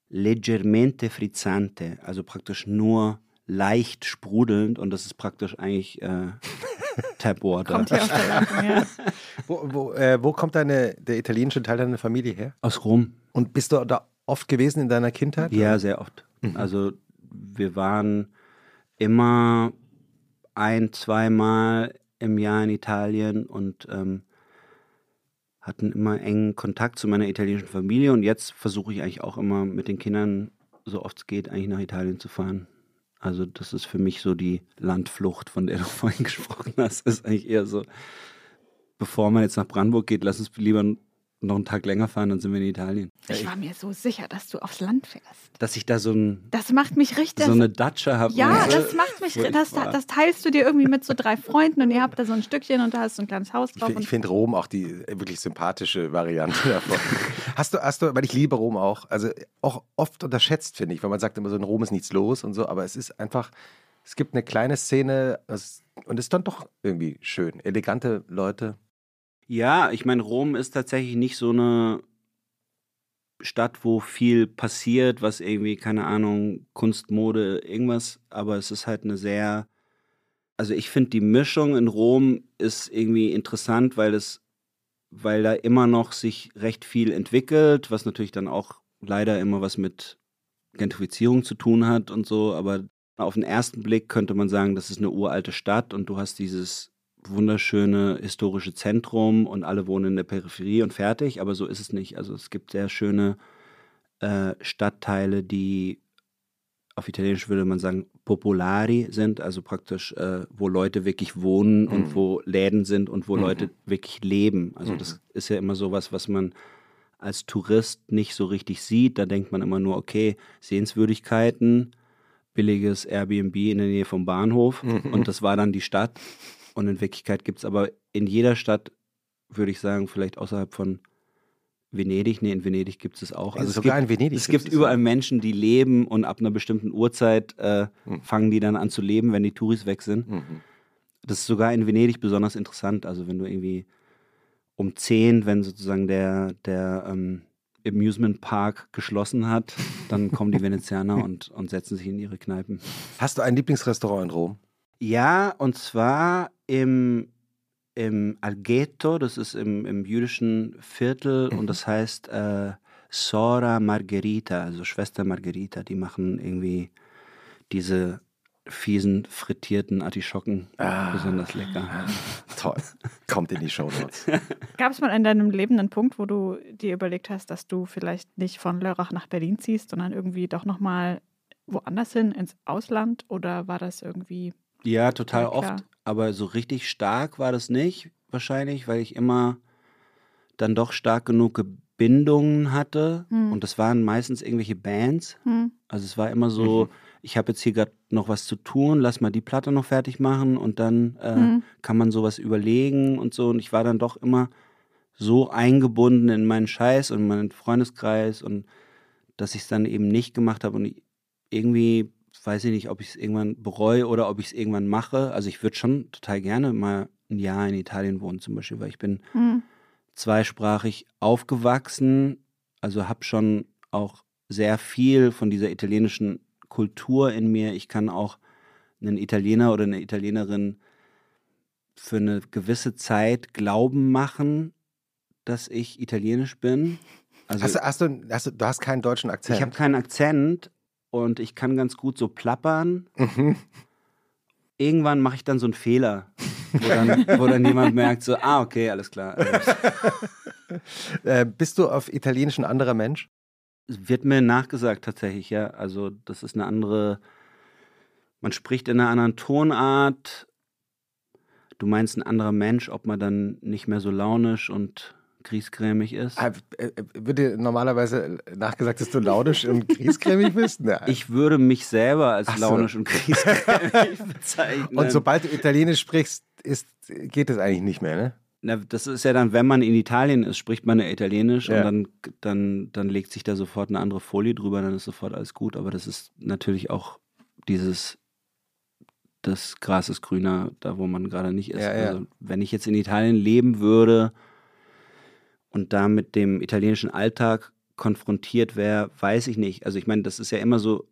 leggermente frizzante, also praktisch nur leicht sprudelnd und das ist praktisch eigentlich äh, Tapwater. Kommt hier ja. Wo, wo, äh, wo kommt deine, der italienische Teil deiner Familie her? Aus Rom. Und bist du da oft gewesen in deiner Kindheit? Ja, sehr oft. Also wir waren immer ein, zweimal im Jahr in Italien und ähm, hatten immer engen Kontakt zu meiner italienischen Familie und jetzt versuche ich eigentlich auch immer mit den Kindern, so oft es geht, eigentlich nach Italien zu fahren. Also das ist für mich so die Landflucht, von der du vorhin gesprochen hast. ist eigentlich eher so, bevor man jetzt nach Brandenburg geht, lass uns lieber noch einen Tag länger fahren, dann sind wir in Italien. Ich war mir so sicher, dass du aufs Land fährst. Dass ich da so, ein, Das macht mich richtig. so eine Datsche habe. ja, das macht mich. Das, das teilst du dir irgendwie mit so drei Freunden und ihr habt da so ein Stückchen und da hast du ein kleines Haus Ich, drauf. ich und finde Rom auch die äh, wirklich sympathische Variante davon. hast du, hast du, weil ich liebe Rom auch, also auch oft unterschätzt, finde ich, weil man sagt immer so, in Rom ist nichts los und so, aber es ist einfach, es gibt eine kleine Szene es, und es ist dann doch irgendwie schön. Elegante Leute. Ja, ich meine, Rom ist tatsächlich nicht so eine Stadt, wo viel passiert, was irgendwie, keine Ahnung, Kunst, Mode, irgendwas, aber es ist halt eine sehr, also ich finde die Mischung in Rom ist irgendwie interessant, weil es, weil da immer noch sich recht viel entwickelt, was natürlich dann auch leider immer was mit Gentrifizierung zu tun hat und so, aber auf den ersten Blick könnte man sagen, das ist eine uralte Stadt und du hast dieses wunderschöne historische Zentrum und alle wohnen in der Peripherie und fertig, aber so ist es nicht. Also es gibt sehr schöne äh, Stadtteile, die auf Italienisch würde man sagen popolari sind, also praktisch, äh, wo Leute wirklich wohnen Mhm. und wo Läden sind und wo Mhm. Leute wirklich leben. Also Mhm. das ist ja immer sowas, was man als Tourist nicht so richtig sieht. Da denkt man immer nur, okay, Sehenswürdigkeiten, billiges Airbnb in der Nähe vom Bahnhof Mhm. und das war dann die Stadt. Und in Wirklichkeit gibt es aber in jeder Stadt, würde ich sagen, vielleicht außerhalb von Venedig, nee, in Venedig gibt es auch. Also es Sogar gibt, in Venedig. es gibt überall Menschen, die leben und ab einer bestimmten Uhrzeit äh, Mhm. fangen die dann an zu leben, wenn die Touris weg sind. Mhm. Das ist sogar in Venedig besonders interessant. Also wenn du irgendwie um 10, wenn sozusagen der, der ähm, Amusement Park geschlossen hat, dann kommen die Venezianer und, und setzen sich in ihre Kneipen. Hast du ein Lieblingsrestaurant in Rom? Ja, und zwar im, im Alghetto, das ist im, im jüdischen Viertel und das heißt äh, Sora Margherita, also Schwester Margherita. Die machen irgendwie diese fiesen frittierten Artischocken Ah. besonders lecker. Toll. Kommt in die Show Notes. Gab es mal in deinem Leben einen Punkt, wo du dir überlegt hast, dass du vielleicht nicht von Lörrach nach Berlin ziehst, sondern irgendwie doch nochmal woanders hin, ins Ausland? Oder war das irgendwie. Ja, total Ja, oft. Aber so richtig stark war das nicht, wahrscheinlich, weil ich immer dann doch stark genug Bindungen hatte. Hm. Und das waren meistens irgendwelche Bands. Hm, Also es war immer so, Mhm. ich habe jetzt hier gerade noch was zu tun, lass mal die Platte noch fertig machen und dann äh, hm, kann man sowas überlegen und so. Und ich war dann doch immer so eingebunden in meinen Scheiß und meinen Freundeskreis und dass ich es dann eben nicht gemacht habe. Und irgendwie weiß ich nicht, ob ich es irgendwann bereue oder ob ich es irgendwann mache. Also ich würde schon total gerne mal ein Jahr in Italien wohnen zum Beispiel, weil ich bin hm. zweisprachig aufgewachsen, also habe schon auch sehr viel von dieser italienischen Kultur in mir. Ich kann auch einen Italiener oder eine Italienerin für eine gewisse Zeit glauben machen, dass ich italienisch bin. Also Hast du, hast du, hast du, du hast keinen deutschen Akzent? ich habe keinen Akzent und ich kann ganz gut so plappern. Mhm. Irgendwann mache ich dann so einen Fehler, wo dann, wo dann jemand merkt, so, ah, okay, alles klar. Äh, bist du auf Italienisch ein anderer Mensch? Es wird mir nachgesagt tatsächlich, ja. Also das ist eine andere. man spricht in einer anderen Tonart. Du meinst ein anderer Mensch, ob man dann nicht mehr so launisch und griesgrämig ist? Ah, äh, Wird dir normalerweise nachgesagt, dass du launisch und griesgrämig bist? Nein. Ich würde mich selber als so. launisch und griesgrämig bezeichnen. Und sobald du Italienisch sprichst, ist, geht das eigentlich nicht mehr, ne? Na, das ist ja dann, wenn man in Italien ist, spricht man ja Italienisch Ja. und dann, dann, dann legt sich da sofort eine andere Folie drüber, dann ist sofort alles gut. Aber das ist natürlich auch dieses, das Gras ist grüner, da wo man gerade nicht ist. Ja, ja. Also, wenn ich jetzt in Italien leben würde und da mit dem italienischen Alltag konfrontiert wäre, weiß ich nicht. Also ich meine, das ist ja immer so,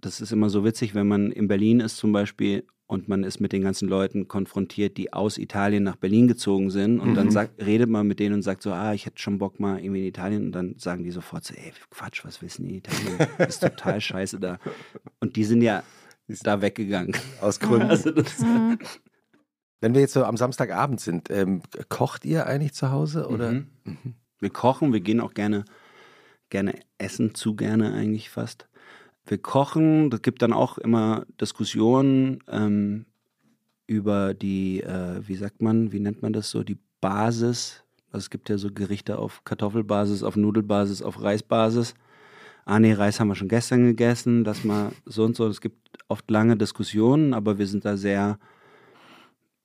das ist immer so witzig, wenn man in Berlin ist zum Beispiel und man ist mit den ganzen Leuten konfrontiert, die aus Italien nach Berlin gezogen sind und dann Mhm. sagt, redet man mit denen und sagt so, ah, ich hätte schon Bock mal irgendwie in Italien und dann sagen die sofort so, ey, Quatsch, was wissen die Italien? Das ist total scheiße da. Und die sind ja da weggegangen. Aus Gründen. Also das, Mhm. Wenn wir jetzt so am Samstagabend sind, ähm, kocht ihr eigentlich zu Hause oder? Mhm. Wir kochen, wir gehen auch gerne, gerne essen, zu gerne eigentlich fast. Wir kochen, das gibt dann auch immer Diskussionen ähm, über die, äh, wie sagt man, wie nennt man das so, die Basis. Also es gibt ja so Gerichte auf Kartoffelbasis, auf Nudelbasis, auf Reisbasis. Ah nee, Reis haben wir schon gestern gegessen, das mal so und so. Es gibt oft lange Diskussionen, aber wir sind da sehr,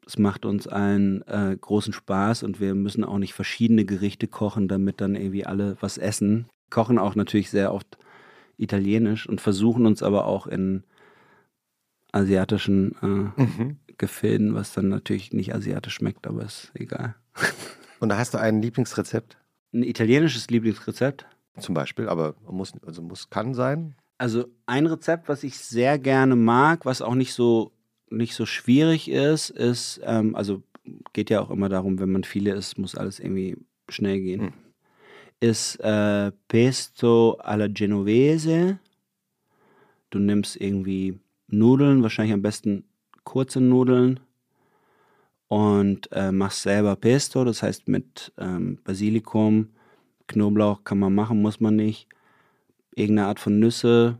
es macht uns allen äh, großen Spaß und wir müssen auch nicht verschiedene Gerichte kochen, damit dann irgendwie alle was essen. Kochen auch natürlich sehr oft italienisch und versuchen uns aber auch in asiatischen äh, Mhm. Gefilden, was dann natürlich nicht asiatisch schmeckt, aber ist egal. Und da hast du ein Lieblingsrezept Ein italienisches Lieblingsrezept. zum Beispiel, aber muss, also muss, kann sein. Also ein Rezept, was ich sehr gerne mag, was auch nicht so nicht so schwierig ist, ist ähm, also geht ja auch immer darum, wenn man viele isst, muss alles irgendwie schnell gehen. Hm. Ist äh, Pesto alla Genovese. Du nimmst irgendwie Nudeln, wahrscheinlich am besten kurze Nudeln und äh, machst selber Pesto, das heißt mit ähm, Basilikum, Knoblauch kann man machen, muss man nicht irgendeine Art von Nüsse.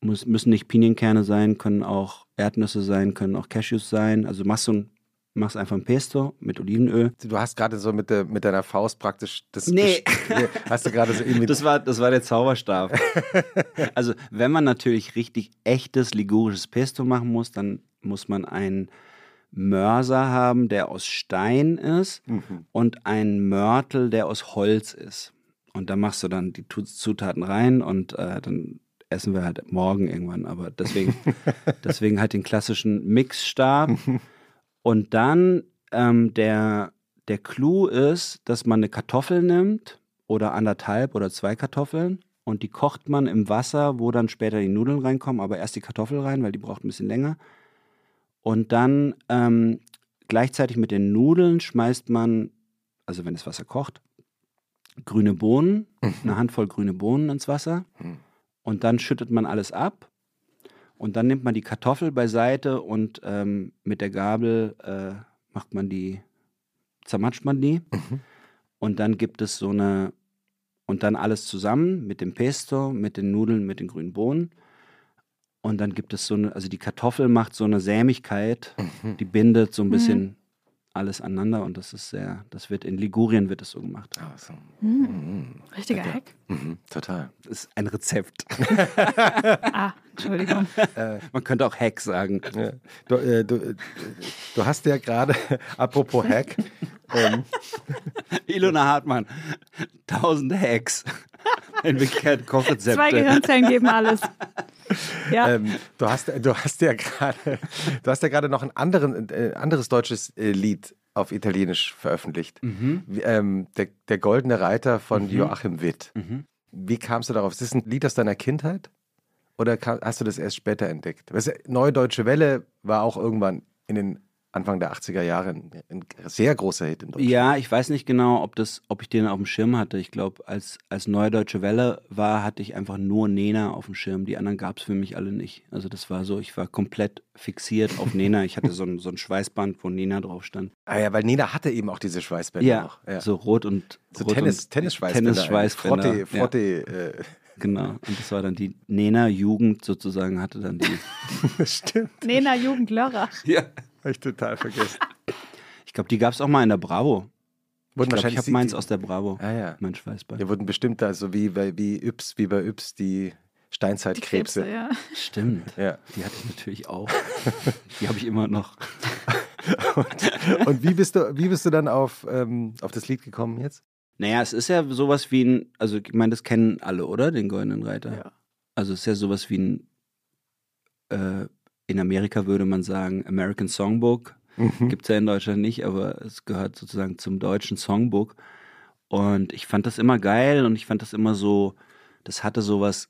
Muss, müssen nicht Pinienkerne sein, können auch Erdnüsse sein, können auch Cashews sein. Also machst du ein, machst einfach ein Pesto mit Olivenöl. Du hast gerade so mit, der, mit deiner Faust praktisch das. Nee. Hast du gerade so irgendwie. Das war, das war der Zauberstab. also wenn man natürlich richtig echtes ligurisches Pesto machen muss, dann muss man einen Mörser haben, der aus Stein ist Mhm. und einen Mörtel, der aus Holz ist. Und da machst du dann die Zutaten rein und äh, dann essen wir halt morgen irgendwann. Aber deswegen, deswegen halt den klassischen Mixstab. Und dann ähm, der, der Clou ist, dass man eine Kartoffel nimmt oder anderthalb oder zwei Kartoffeln und die kocht man im Wasser, wo dann später die Nudeln reinkommen, aber erst die Kartoffel rein, weil die braucht ein bisschen länger. Und dann ähm, gleichzeitig mit den Nudeln schmeißt man, also wenn das Wasser kocht, grüne Bohnen, eine Handvoll grüne Bohnen ins Wasser. Mhm. Und dann schüttet man alles ab. Und dann nimmt man die Kartoffel beiseite und ähm, mit der Gabel äh, macht man die, zermatscht man die. Mhm. Und dann gibt es so eine, und dann alles zusammen mit dem Pesto, mit den Nudeln, mit den grünen Bohnen. Und dann gibt es so eine, also die Kartoffel macht so eine Sämigkeit, Mhm. die bindet so ein bisschen alles aneinander und das ist sehr, das wird in Ligurien wird es so gemacht. Ah, so. Mhm. Richtiger Okay. Hack. Mhm. Total. Das ist ein Rezept. Ah, Entschuldigung. Man könnte auch Hack sagen. Ja. Du, äh, du, äh, du hast ja gerade, apropos Hack, ähm, Ilona Hartmann, tausende Hacks. In Wirklichkeit Zwei Kochrezepte. Gehirnzellen geben alles. Ja. ähm, du, hast, du hast ja gerade, du hast ja gerade noch ein anderen, äh, anderes deutsches äh, Lied auf Italienisch veröffentlicht. Mhm. Wie, ähm, der, der Goldene Reiter von Mhm. Joachim Witt. Mhm. Wie kamst du darauf? Ist das ein Lied aus deiner Kindheit? Oder kam, hast du das erst später entdeckt? Weißt du, Neue Deutsche Welle war auch irgendwann in den Anfang der 80er Jahre ein, ein sehr großer Hit in Deutschland. Ja, ich weiß nicht genau, ob, das, ob ich den auf dem Schirm hatte. Ich glaube, als, als Neue Deutsche Welle war, hatte ich einfach nur Nena auf dem Schirm. Die anderen gab es für mich alle nicht. Also das war so, ich war komplett fixiert auf Nena. Ich hatte so ein, so ein Schweißband, wo Nena drauf stand. Ah ja, weil Nena hatte eben auch diese Schweißbänder Ja, noch. Ja. so rot und So rot Tennis, Tennisschweißbänder. Tennisschweißbänder, Frotte, ja. Frotte, äh, Genau. Und das war dann die Nena-Jugend sozusagen, hatte dann die. Stimmt. Nena Jugend Lörrach. ja. Hab ich total vergessen. Ich glaube, die gab es auch mal in der Bravo. Wurden Ich ich habe die- meins die- aus der Bravo. Ah ja. Mein Schweißball. Die wurden bestimmt da so wie bei, wie Yps, wie bei Yps die Die Steinzeitkrebse. Krebse, ja. Stimmt. Ja. Die hatte ich natürlich auch. die habe ich immer noch. Und wie bist du, wie bist du dann auf, ähm, auf das Lied gekommen jetzt? Naja, es ist ja sowas wie ein, also ich meine, das kennen alle, oder? Den Goldenen Reiter. Ja. Also es ist ja sowas wie ein, äh, in Amerika würde man sagen, American Songbook. Mhm. Gibt es ja in Deutschland nicht, aber es gehört sozusagen zum deutschen Songbook. Und ich fand das immer geil und ich fand das immer so, das hatte sowas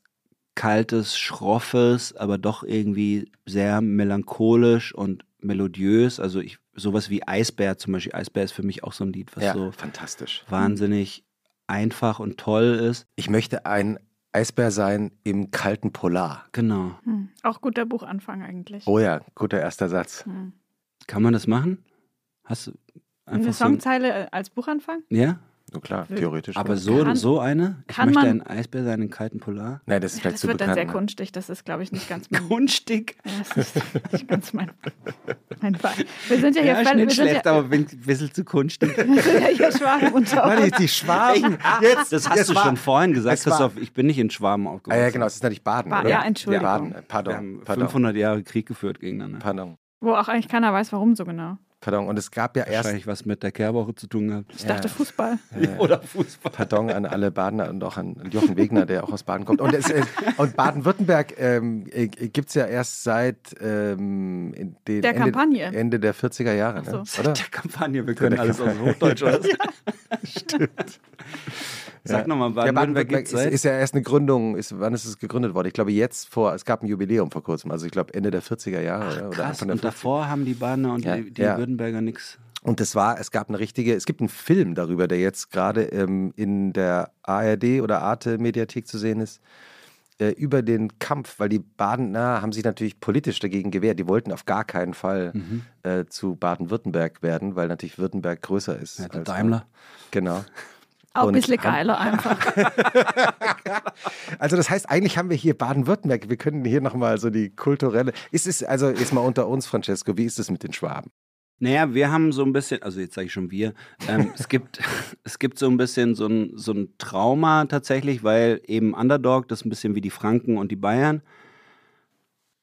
Kaltes, Schroffes, aber doch irgendwie sehr melancholisch und melodiös. Also ich, sowas wie Eisbär zum Beispiel. Eisbär ist für mich auch so ein Lied, was Ja, so fantastisch. wahnsinnig einfach und toll ist. Ich möchte ein Eisbär sein im kalten Polar. Genau. Hm. Auch guter Buchanfang eigentlich. Oh ja, guter erster Satz. Hm. Kann man das machen? Hast du einfach Eine so ein, Songzeile äh, als Buchanfang? Ja? So klar, theoretisch. Aber ja. so, Kann- so eine? Ich kann möchte man- ein Eisbär sein im kalten Polar. Nein, das ist vielleicht Das zu wird dann bekannt. sehr ne? kunstig. Das ist, glaube ich, nicht ganz mein, Kunststück. ja, das ist nicht ganz mein, mein Fall. Wir sind ja hier, Ja, völlig- nicht wir schlecht, ja, aber ein bisschen zu kunstig. wir sind ja hier Schwaben unter uns. die Schwaben. Jetzt, das hast jetzt du war- schon vorhin gesagt, Christoph. Ich bin nicht in Schwaben Ah aufgewachsen. ja, genau, es ist natürlich Baden, Ba- oder? ja, Entschuldigung. Baden, äh, Wir pardon, haben pardon, 500 Jahre Krieg geführt gegeneinander. pardon, Wo auch eigentlich keiner weiß, warum so genau. Pardon. Und es gab ja erst, Wahrscheinlich was mit der Kehrwoche zu tun gehabt. Ich dachte Fußball. Oder Fußball. pardon an alle Badener und auch an Jochen Wegner, der auch aus Baden kommt. Und, äh, und Baden-Württemberg ähm, äh, gibt es ja erst seit ähm, in den Der Ende, Kampagne. Ende der 40er Jahre, ne? so. oder? Der Kampagne, wir können alles aus. Hochdeutsch. Oder? Stimmt. Sag nochmal, Ja, Baden-Württemberg Baden-Württemberg gibt's ist, seit? ist ja erst eine Gründung. Ist, wann ist es gegründet worden? Ich glaube, jetzt vor, es gab ein Jubiläum vor kurzem, also ich glaube Ende der 40er Jahre. oder? oder Anfang der und davor haben die Badener und Ja, die, die ja. Württemberger nichts. Und es war, es gab eine richtige, es gibt einen Film darüber, der jetzt gerade ähm, in der ARD oder Arte Mediathek zu sehen ist, äh, über den Kampf, weil die Badener haben sich natürlich politisch dagegen gewehrt. Die wollten auf gar keinen Fall Mhm. äh, zu Baden-Württemberg werden, weil natürlich Württemberg größer ist. Ja, der als Daimler. Genau. Auch ein bisschen geiler einfach. Also das heißt, eigentlich haben wir hier Baden-Württemberg. Wir können hier nochmal so die kulturelle. Ist es, also jetzt mal unter uns, Francesco, wie ist es mit den Schwaben? Naja, wir haben so ein bisschen, also jetzt sage ich schon wir, ähm, es, gibt, es gibt so ein bisschen so ein, so ein Trauma tatsächlich, weil eben Underdog, das ist ein bisschen wie die Franken und die Bayern.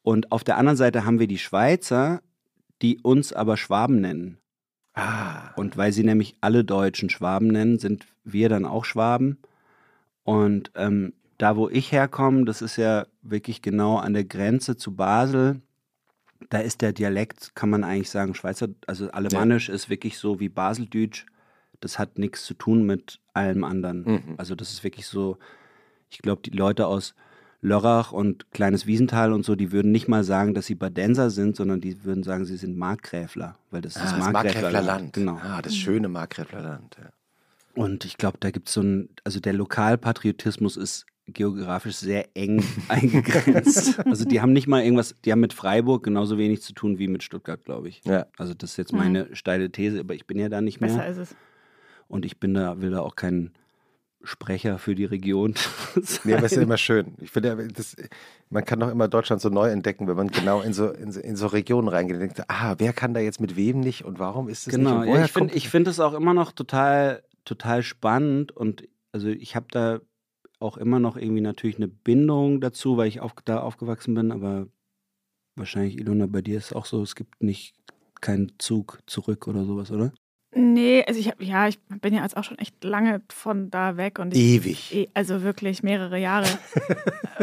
Und auf der anderen Seite haben wir die Schweizer, die uns aber Schwaben nennen. Ah, Und weil sie nämlich alle Deutschen Schwaben nennen, sind wir dann auch Schwaben. Und ähm, da, wo ich herkomme, das ist ja wirklich genau an der Grenze zu Basel. Da ist der Dialekt, kann man eigentlich sagen, Schweizer, also Alemannisch ist wirklich so wie Baseldeutsch. Das hat nichts zu tun mit allem anderen. Mhm. Also das ist wirklich so, ich glaube, die Leute aus Lörrach und Kleines Wiesental und so, die würden nicht mal sagen, dass sie Badenser sind, sondern die würden sagen, sie sind Markgräfler, weil das ist ah, das das Markgräfler Markgräflerland. Genau. Ah, das schöne Markgräflerland. Ja. Und ich glaube, da gibt es so ein, also der Lokalpatriotismus ist geografisch sehr eng eingegrenzt. Also die haben nicht mal irgendwas, die haben mit Freiburg genauso wenig zu tun wie mit Stuttgart, glaube ich. Ja. Also das ist jetzt Mhm. meine steile These, aber ich bin ja da nicht mehr. Besser ist es. Und ich bin da, will da auch kein Sprecher für die Region sein. Nee, aber es ist ja immer schön. Ich finde, ja, das, man kann doch immer Deutschland so neu entdecken, wenn man genau in so, in, so- in so Regionen reingeht und denkt, ah, wer kann da jetzt mit wem nicht und warum ist es nicht? Genau, ja, ich finde ich find es auch immer noch total, total spannend und also ich habe da auch immer noch irgendwie natürlich eine Bindung dazu, weil ich auf, da aufgewachsen bin, aber wahrscheinlich, Ilona, bei dir ist es auch so, es gibt nicht keinen Zug zurück oder sowas, oder? Nee, also ich hab, ja, ich bin ja jetzt auch schon echt lange von da weg und ich, Ewig. eh- also wirklich mehrere Jahre.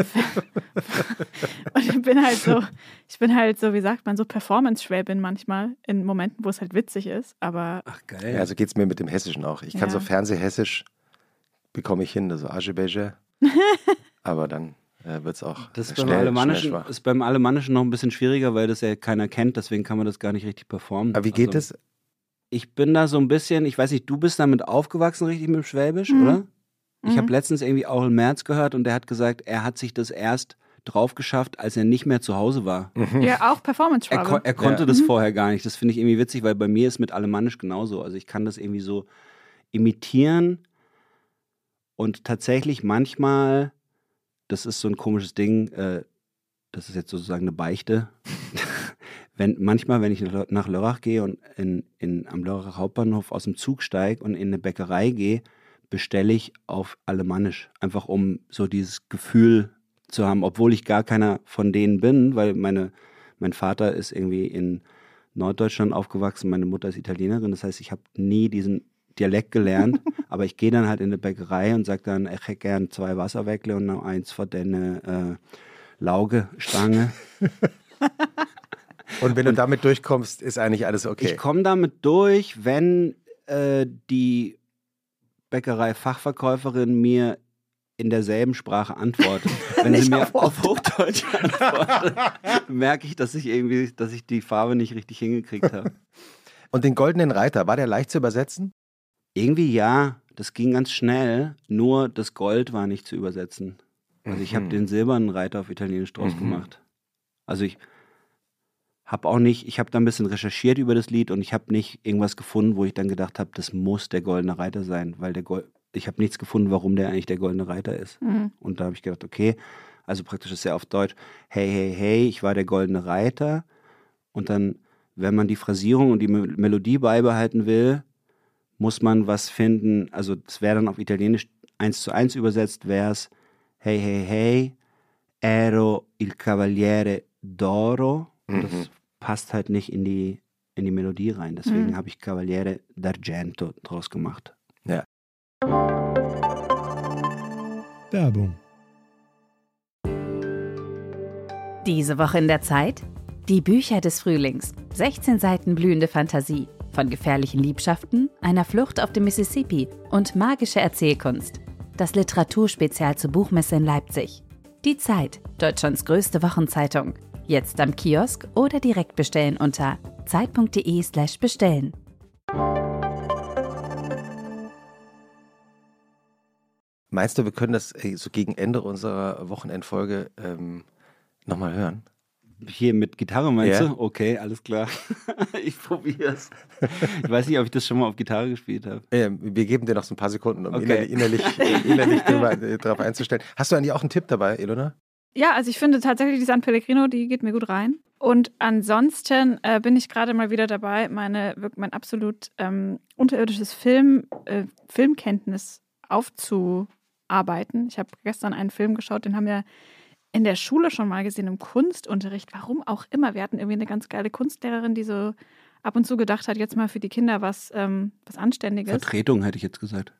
und ich bin halt so, ich bin halt so, wie sagt man, so Performance-Schwäbin manchmal in Momenten, wo es halt witzig ist, aber Ach, geil. Ja, also geht es mir mit dem Hessischen auch. Ich kann Ja. so Fernsehhessisch, bekomme ich hin, so Aschebeige. aber dann äh, wird es auch das ist schnell, beim, schnell Alemannischen, schwach. ist beim Alemannischen noch ein bisschen schwieriger, weil das ja keiner kennt, deswegen kann man das gar nicht richtig performen. Aber wie geht also, es? Ich bin da so ein bisschen, ich weiß nicht, du bist damit aufgewachsen, richtig mit dem Schwäbisch, Mhm. oder? Ich Mhm. habe letztens irgendwie Aurel Merz gehört und der hat gesagt, er hat sich das erst drauf geschafft, als er nicht mehr zu Hause war. ja, auch Er, Performance-Schwabe. ko er konnte Ja. das Mhm. vorher gar nicht. Das finde ich irgendwie witzig, weil bei mir ist mit Alemannisch genauso. Also ich kann das irgendwie so imitieren und tatsächlich manchmal das ist so ein komisches Ding, äh, das ist jetzt sozusagen eine Beichte. wenn, manchmal, wenn ich nach Lörrach gehe und in, in, am Lörrach Hauptbahnhof aus dem Zug steige und in eine Bäckerei gehe, bestelle ich auf Alemannisch. Einfach um so dieses Gefühl zu haben, obwohl ich gar keiner von denen bin, weil meine, mein Vater ist irgendwie in Norddeutschland aufgewachsen, meine Mutter ist Italienerin. Das heißt, ich habe nie diesen Dialekt gelernt, aber ich gehe dann halt in eine Bäckerei und sage dann, ich hätte gern zwei Wasserweckle und noch eins von deine äh, Laugestange. und wenn du damit durchkommst, ist eigentlich alles okay. Ich komme damit durch, wenn äh, die Bäckerei-Fachverkäuferin mir in derselben Sprache antwortet. Wenn sie mir auf, auf Hochdeutsch antwortet, merke ich, dass ich irgendwie, dass ich die Farbe nicht richtig hingekriegt habe. Und den goldenen Reiter, war der leicht zu übersetzen? Irgendwie ja, das ging ganz schnell, nur das Gold war nicht zu übersetzen. Also ich habe mhm. den silbernen Reiter auf Italienisch draus mhm. gemacht. Also ich habe auch nicht, ich habe da ein bisschen recherchiert über das Lied und ich habe nicht irgendwas gefunden, wo ich dann gedacht habe, das muss der goldene Reiter sein, weil der Gold, ich habe nichts gefunden, warum der eigentlich der goldene Reiter ist. Mhm. Und da habe ich gedacht, okay, also praktisch ist er auf Deutsch, hey, hey, hey, ich war der goldene Reiter. Und dann, wenn man die Phrasierung und die Melodie beibehalten will, muss man was finden, also es wäre dann auf Italienisch eins zu eins übersetzt, wäre es Hey, hey, hey, ero il cavaliere d'oro. Mhm. Das passt halt nicht in die, in die Melodie rein. Deswegen mhm. habe ich Cavaliere d'Argento draus gemacht. Ja. Werbung. Diese Woche in der Zeit? Die Bücher des Frühlings. 16 Seiten blühende Fantasie. Von gefährlichen Liebschaften, einer Flucht auf dem Mississippi und magische Erzählkunst. Das Literaturspezial zur Buchmesse in Leipzig. Die Zeit, Deutschlands größte Wochenzeitung. Jetzt am Kiosk oder direkt bestellen unter zeit.de/slash bestellen. Meinst du, wir können das äh, so gegen Ende unserer Wochenendfolge ähm, nochmal hören? Hier mit Gitarre meinst yeah. du? Okay, alles klar. ich probiere es. Ich weiß nicht, ob ich das schon mal auf Gitarre gespielt habe. Ähm, wir geben dir noch so ein paar Sekunden, um okay. innerlich, innerlich äh, darauf einzustellen. Hast du eigentlich auch einen Tipp dabei, Ilona? Ja, also ich finde tatsächlich die San Pellegrino, die geht mir gut rein. Und ansonsten äh, bin ich gerade mal wieder dabei, meine, mein absolut ähm, unterirdisches Film, äh, Filmkenntnis aufzu arbeiten. Ich habe gestern einen Film geschaut, den haben wir in der Schule schon mal gesehen im Kunstunterricht. Warum auch immer. Wir hatten irgendwie eine ganz geile Kunstlehrerin, die so ab und zu gedacht hat, jetzt mal für die Kinder was, ähm, was Anständiges. Vertretung hätte ich jetzt gesagt.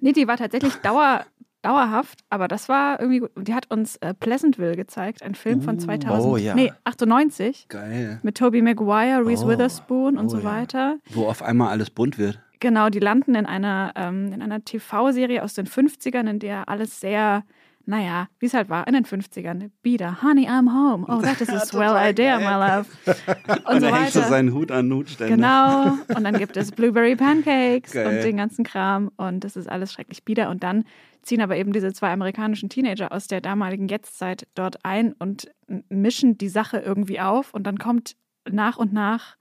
Nee, die war tatsächlich Dauer, dauerhaft, aber das war irgendwie gut. Die hat uns äh, Pleasantville gezeigt, ein Film von 2000, oh, ja. nee, 98. Geil. Mit Tobey Maguire, Reese oh, Witherspoon und oh, so weiter. Ja. Wo auf einmal alles bunt wird. Genau, die landen in einer, ähm, in einer TV-Serie aus den 50ern, in der alles sehr, naja, wie es halt war, in den 50ern. Beater, Honey, I'm home. Oh, that is a swell idea, my love. Und, und so weiter. so seinen Hut an Hutständer. Genau. Und dann gibt es Blueberry Pancakes Geil. und den ganzen Kram. Und das ist alles schrecklich bieder. Und dann ziehen aber eben diese zwei amerikanischen Teenager aus der damaligen Jetztzeit dort ein und mischen die Sache irgendwie auf. Und dann kommt nach und nach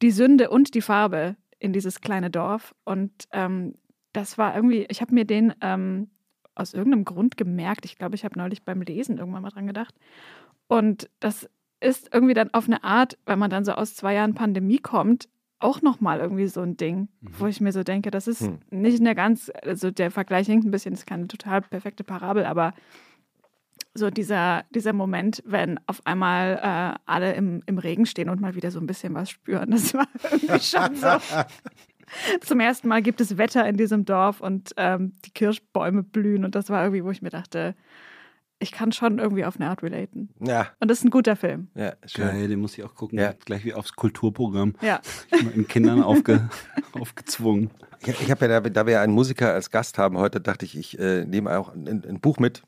die Sünde und die Farbe in dieses kleine Dorf. Und ähm, das war irgendwie, ich habe mir den ähm, aus irgendeinem Grund gemerkt. Ich glaube, ich habe neulich beim Lesen irgendwann mal dran gedacht. Und das ist irgendwie dann auf eine Art, wenn man dann so aus zwei Jahren Pandemie kommt, auch nochmal irgendwie so ein Ding, mhm. wo ich mir so denke, das ist hm. nicht eine ganz, also der Vergleich hinkt ein bisschen, das ist keine total perfekte Parabel, aber so dieser, dieser Moment, wenn auf einmal äh, alle im, im Regen stehen und mal wieder so ein bisschen was spüren. Das war irgendwie schon so. Zum ersten Mal gibt es Wetter in diesem Dorf und ähm, die Kirschbäume blühen. Und das war irgendwie, wo ich mir dachte, ich kann schon irgendwie auf eine Art relaten. Ja. Und das ist ein guter Film. Ja, schön. Geil, den muss ich auch gucken. Ja. Gleich wie aufs Kulturprogramm. Ja. Den Kindern aufge, aufgezwungen. Ich, ich habe ja, da, da, wir einen Musiker als Gast haben heute, dachte ich, ich äh, nehme auch ein, ein Buch mit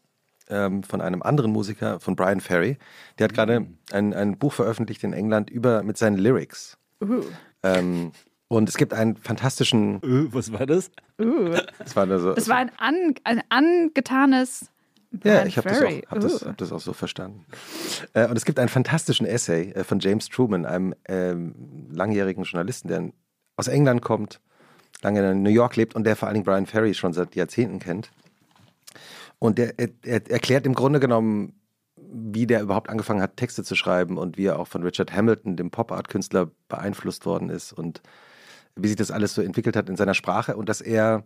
ähm, von einem anderen Musiker, von Brian Ferry. Der hat gerade mhm. ein, ein Buch veröffentlicht in England über mit seinen Lyrics. Uh. Ähm, und es gibt einen fantastischen. Uh, was war das? Uh. Das war, so, das war ein, an, ein angetanes. Brian ja, ich habe das, hab das, hab das, auch so verstanden. Äh, und es gibt einen fantastischen Essay äh, von James Truman, einem ähm, langjährigen Journalisten, der aus England kommt, lange in New York lebt und der vor allen Dingen Brian Ferry schon seit Jahrzehnten kennt. Und er, er, er erklärt im Grunde genommen, wie der überhaupt angefangen hat, Texte zu schreiben und wie er auch von Richard Hamilton, dem Pop-Art-Künstler, beeinflusst worden ist und wie sich das alles so entwickelt hat in seiner Sprache und dass er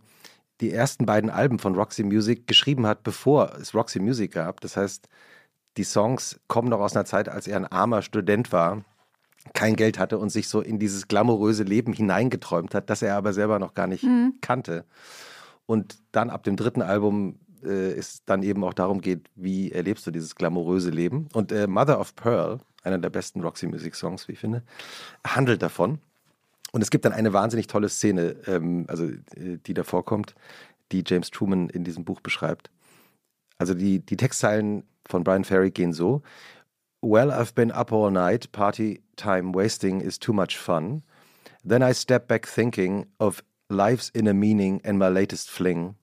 die ersten beiden Alben von Roxy Music geschrieben hat, bevor es Roxy Music gab. Das heißt, die Songs kommen noch aus einer Zeit, als er ein armer Student war, kein Geld hatte und sich so in dieses glamouröse Leben hineingeträumt hat, das er aber selber noch gar nicht mhm. kannte. Und dann ab dem dritten Album äh, es dann eben auch darum geht, wie erlebst du dieses glamouröse Leben. Und äh, Mother of Pearl, einer der besten Roxy Music Songs, wie ich finde, handelt davon. Und es gibt dann eine wahnsinnig tolle Szene, ähm, also äh, die da vorkommt, die James Truman in diesem Buch beschreibt. Also die, die Textzeilen von Brian Ferry gehen so: Well, I've been up all night, party time wasting is too much fun. Then I step back thinking of life's inner meaning and my latest fling.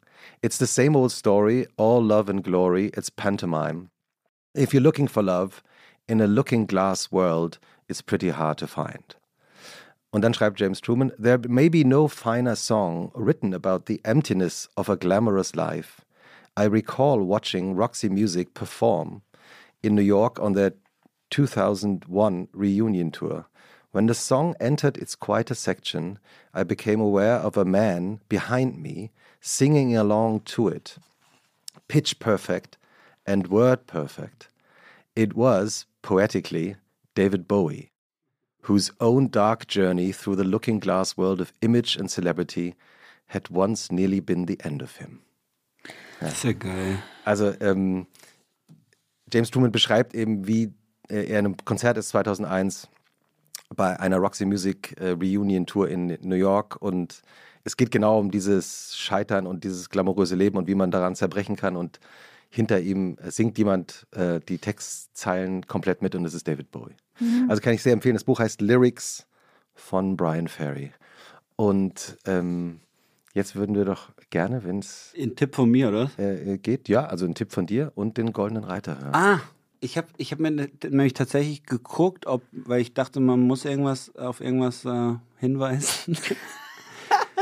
It's the same old story, all love and glory, it's pantomime. If you're looking for love, in a looking glass world, it's pretty hard to find. Und dann schreibt James Truman, There may be no finer song written about the emptiness of a glamorous life. I recall watching Roxy Music perform in New York on their 2001 reunion tour. When the song entered its quieter section, I became aware of a man behind me singing along to it, pitch perfect and word perfect. It was, poetically, David Bowie, whose own dark journey through the looking glass world of image and celebrity had once nearly been the end of him. Ja. Sehr geil. Also, ähm, James Truman beschreibt eben, wie er in einem Konzert ist 2001 bei einer Roxy Music äh, Reunion Tour in New York und es geht genau um dieses Scheitern und dieses glamouröse Leben und wie man daran zerbrechen kann. Und hinter ihm singt jemand äh, die Textzeilen komplett mit und es ist David Bowie. Mhm. Also kann ich sehr empfehlen. Das Buch heißt Lyrics von Brian Ferry. Und ähm, jetzt würden wir doch gerne, wenn es. Ein Tipp von mir, oder? Äh, geht, ja, also ein Tipp von dir und den Goldenen Reiter hören. Ah, ich habe ich hab mir nämlich tatsächlich geguckt, ob, weil ich dachte, man muss irgendwas auf irgendwas äh, hinweisen.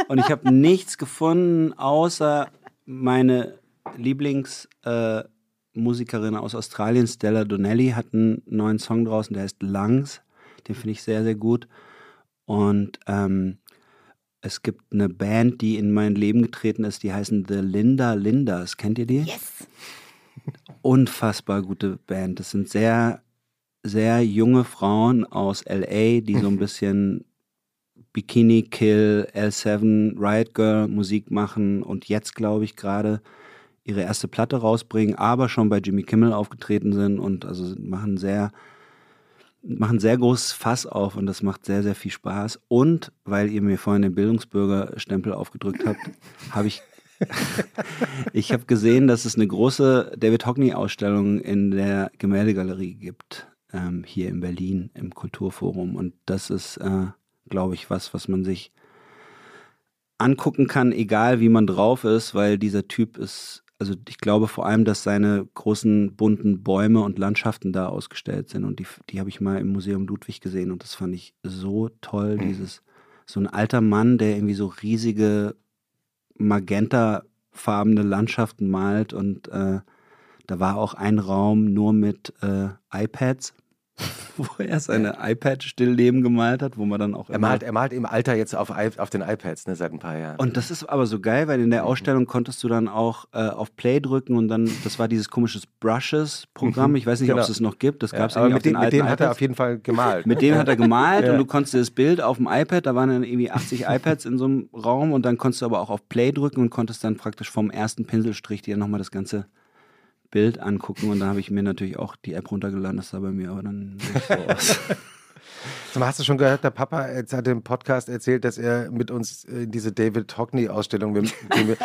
Und ich habe nichts gefunden, außer meine Lieblingsmusikerin äh, aus Australien, Stella Donnelly, hat einen neuen Song draußen, der heißt Lungs. Den finde ich sehr, sehr gut. Und ähm, es gibt eine Band, die in mein Leben getreten ist, die heißen The Linda Lindas. Kennt ihr die? Yes. Unfassbar gute Band. Das sind sehr, sehr junge Frauen aus LA, die so ein bisschen Bikini Kill, L7, Riot Girl Musik machen und jetzt, glaube ich, gerade ihre erste Platte rausbringen, aber schon bei Jimmy Kimmel aufgetreten sind und also machen sehr, machen sehr großes Fass auf und das macht sehr, sehr viel Spaß. Und weil ihr mir vorhin den Bildungsbürgerstempel aufgedrückt habt, habe ich ich habe gesehen, dass es eine große David Hockney-Ausstellung in der Gemäldegalerie gibt, ähm, hier in Berlin im Kulturforum. Und das ist äh, glaube ich, was, was man sich angucken kann, egal wie man drauf ist, weil dieser Typ ist, also ich glaube vor allem, dass seine großen bunten Bäume und Landschaften da ausgestellt sind. Und die, die habe ich mal im Museum Ludwig gesehen. Und das fand ich so toll, mhm. dieses, so ein alter Mann, der irgendwie so riesige magentafarbene Landschaften malt. Und äh, da war auch ein Raum nur mit äh, iPads wo er seine iPad-Stillleben gemalt hat, wo man dann auch. Er malt, er malt im Alter jetzt auf, auf den iPads, ne, seit ein paar Jahren. Und das ist aber so geil, weil in der Ausstellung konntest du dann auch äh, auf Play drücken und dann, das war dieses komische Brushes-Programm. Mhm. Ich weiß nicht, genau. ob es es noch gibt. Das gab es ja, irgendwie mit, den, mit dem hat er auf jeden Fall gemalt. mit dem hat er gemalt ja. und du konntest das Bild auf dem iPad, da waren dann irgendwie 80 iPads in so einem Raum und dann konntest du aber auch auf Play drücken und konntest dann praktisch vom ersten Pinselstrich dir nochmal das ganze Bild angucken und da habe ich mir natürlich auch die App runtergeladen. Das sah bei mir aber dann nicht so aus. Hast du schon gehört, der Papa hat im Podcast erzählt, dass er mit uns in diese David Hockney-Ausstellung, wir, wir,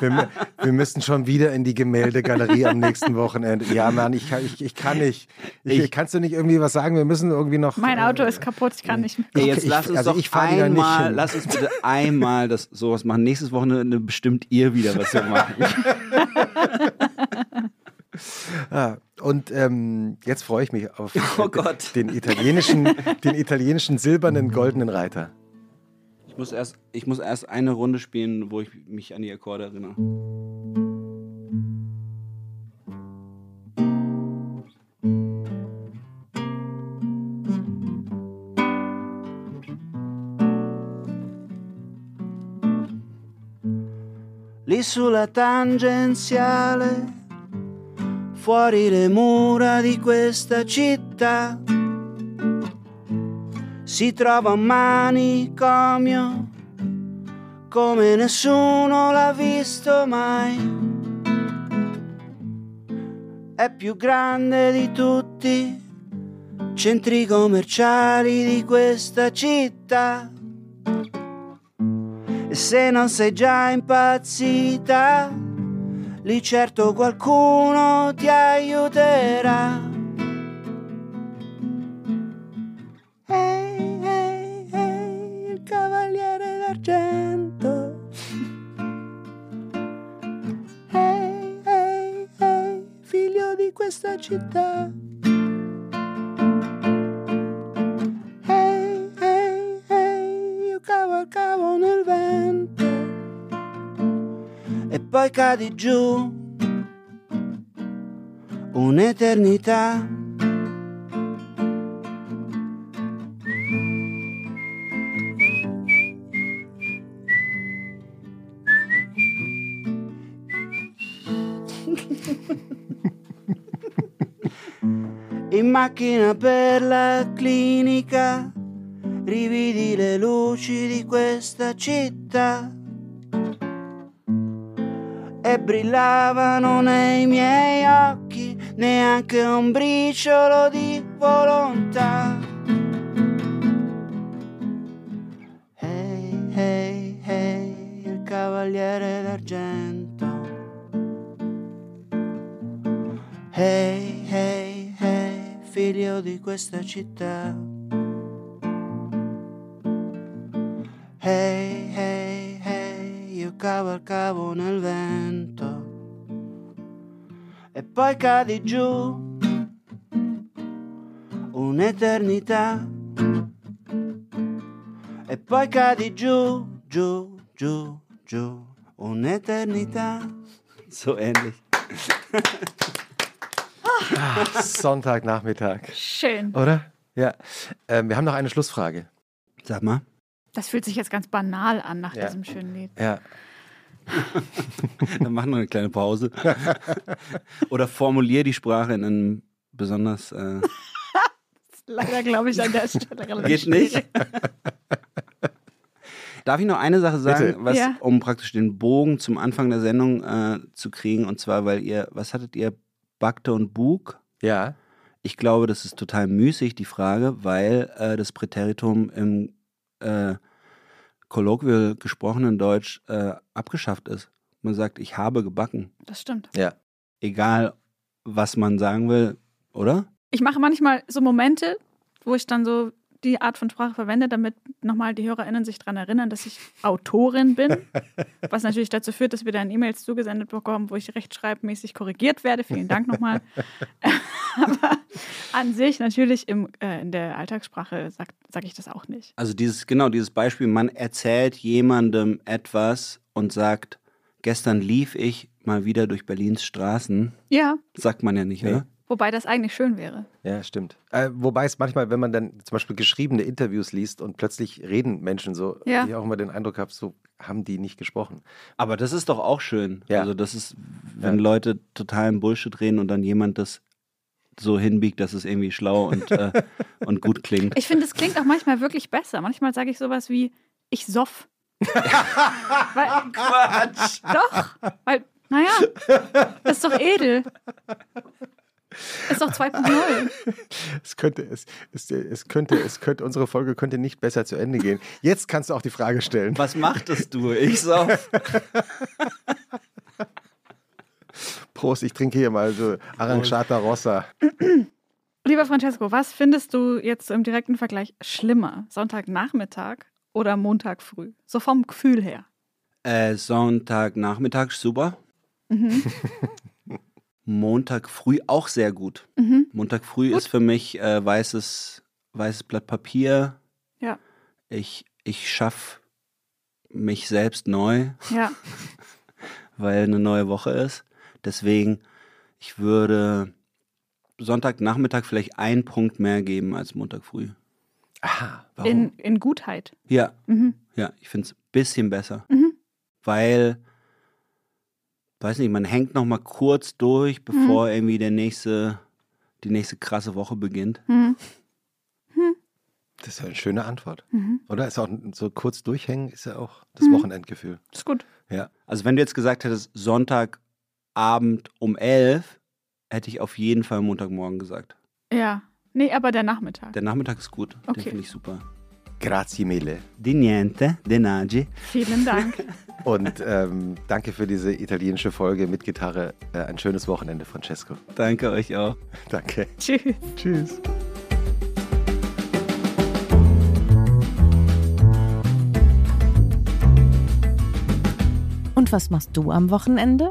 wir, wir, müssen schon wieder in die Gemäldegalerie am nächsten Wochenende. Ja, Mann, ich kann, ich, ich kann nicht. Ich, ich, kannst du nicht irgendwie was sagen? Wir müssen irgendwie noch. Mein Auto äh, ist kaputt, ich kann nicht mehr. jetzt lass uns also doch einmal, lass uns bitte einmal das sowas machen. Nächstes Wochenende bestimmt ihr wieder, was wir machen. Ah, und ähm, jetzt freue ich mich auf oh den, italienischen, den italienischen silbernen goldenen Reiter. Ich muss, erst, ich muss erst eine Runde spielen, wo ich mich an die Akkorde erinnere. Lì sulla tangenziale fuori le mura di questa città, si trova un manicomio come nessuno l'ha visto mai. È più grande di tutti centri commerciali di questa città. E se non sei già impazzita, lì certo qualcuno ti aiuterà. Ehi, ehi, ehi, il cavaliere d'argento. Ehi, ehi, ehi, figlio di questa città. Poi cadi giù un'eternità. In macchina per la clinica, rividi le luci di questa città. E brillavano nei miei occhi neanche un briciolo di volontà. Ehi, ehi, ehi, il cavaliere d'argento. Ehi, ehi, ehi, figlio di questa città. E poi cadi giù un'eternità. E poi cadi giù, giù, giù, giù, un'eternità. So ähnlich. Sonntagnachmittag, Schön. oder? Ja. Ähm, wir haben noch eine Schlussfrage. Sag mal. Das fühlt sich jetzt ganz banal an nach Ja. diesem schönen Lied. Ja. Dann mach noch eine kleine Pause. Oder formulier die Sprache in einem besonders. Äh, Leider glaube ich an der Stelle relativ geht nicht. Darf ich noch eine Sache sagen, was, Ja. um praktisch den Bogen zum Anfang der Sendung äh, zu kriegen? Und zwar, weil ihr, was hattet ihr? Bakte und Bug? Ja. Ich glaube, das ist total müßig, die Frage, weil äh, das Präteritum im äh, kolloquial gesprochenen Deutsch äh, abgeschafft ist. Man sagt, ich habe gebacken. Das stimmt. Ja. Egal, was man sagen will, oder? Ich mache manchmal so Momente, wo ich dann so die Art von Sprache verwende, damit nochmal die HörerInnen sich daran erinnern, dass ich Autorin bin. Was natürlich dazu führt, dass wir dann E-Mails zugesendet bekommen, wo ich rechtschreibmäßig korrigiert werde. Vielen Dank nochmal. Aber an sich natürlich im, äh, in der Alltagssprache sage sag ich das auch nicht. Also dieses, genau, dieses Beispiel, man erzählt jemandem etwas und sagt, gestern lief ich mal wieder durch Berlins Straßen. Ja, Sagt man ja nicht, Nee. oder? wobei das eigentlich schön wäre. Ja, stimmt. Äh, wobei es manchmal, wenn man dann zum Beispiel geschriebene Interviews liest und plötzlich reden Menschen so, Ja. ich auch immer den Eindruck habe, so haben die nicht gesprochen. Aber das ist doch auch schön. Ja. Also das ist, wenn Ja. Leute totalen Bullshit reden und dann jemand das so hinbiegt, dass es irgendwie schlau und, äh, und gut klingt. Ich finde, es klingt auch manchmal wirklich besser. Manchmal sage ich sowas wie, ich soff. weil, Quatsch! doch, weil, naja, das ist doch edel. Ist doch 2.0. Es könnte, es, es, es könnte, es könnte, unsere Folge könnte nicht besser zu Ende gehen. Jetzt kannst du auch die Frage stellen. Was machtest du? Ich so. Prost, ich trinke hier mal so Aranciata Rossa. Lieber Francesco, was findest du jetzt im direkten Vergleich schlimmer? Sonntagnachmittag oder Montag früh? So vom Gefühl her. Äh, Sonntagnachmittag, super. Mhm. Montag früh auch sehr gut. Mhm. Montag früh Gut. ist für mich äh, weißes, weißes Blatt Papier. Ja. Ich, ich schaffe mich selbst neu, Ja. weil eine neue Woche ist. Deswegen, ich würde Sonntagnachmittag vielleicht einen Punkt mehr geben als Montag früh. Aha. Warum? In, in Gutheit. ja, Mhm. ja, ich finde es ein bisschen besser. Mhm. Weil weiß nicht, man hängt noch mal kurz durch, bevor irgendwie der nächste, die nächste krasse Woche beginnt. Hm. Das ist ja eine schöne Antwort. Mhm. Oder? Ist auch so kurz durchhängen, ist ja auch das Wochenendgefühl. Ist gut. Ja. Also wenn du jetzt gesagt hättest, Sonntagabend um elf, hätte ich auf jeden Fall Montagmorgen gesagt. Ja. Nee, aber der Nachmittag. Der Nachmittag ist gut. Okay. Den finde ich super. Grazie mille. Di niente, de nagi. Vielen Dank. Und ähm, danke für diese italienische Folge mit Gitarre. Äh, ein schönes Wochenende, Francesco. Danke euch auch. Danke. Tschüss. Tschüss. Und was machst du am Wochenende?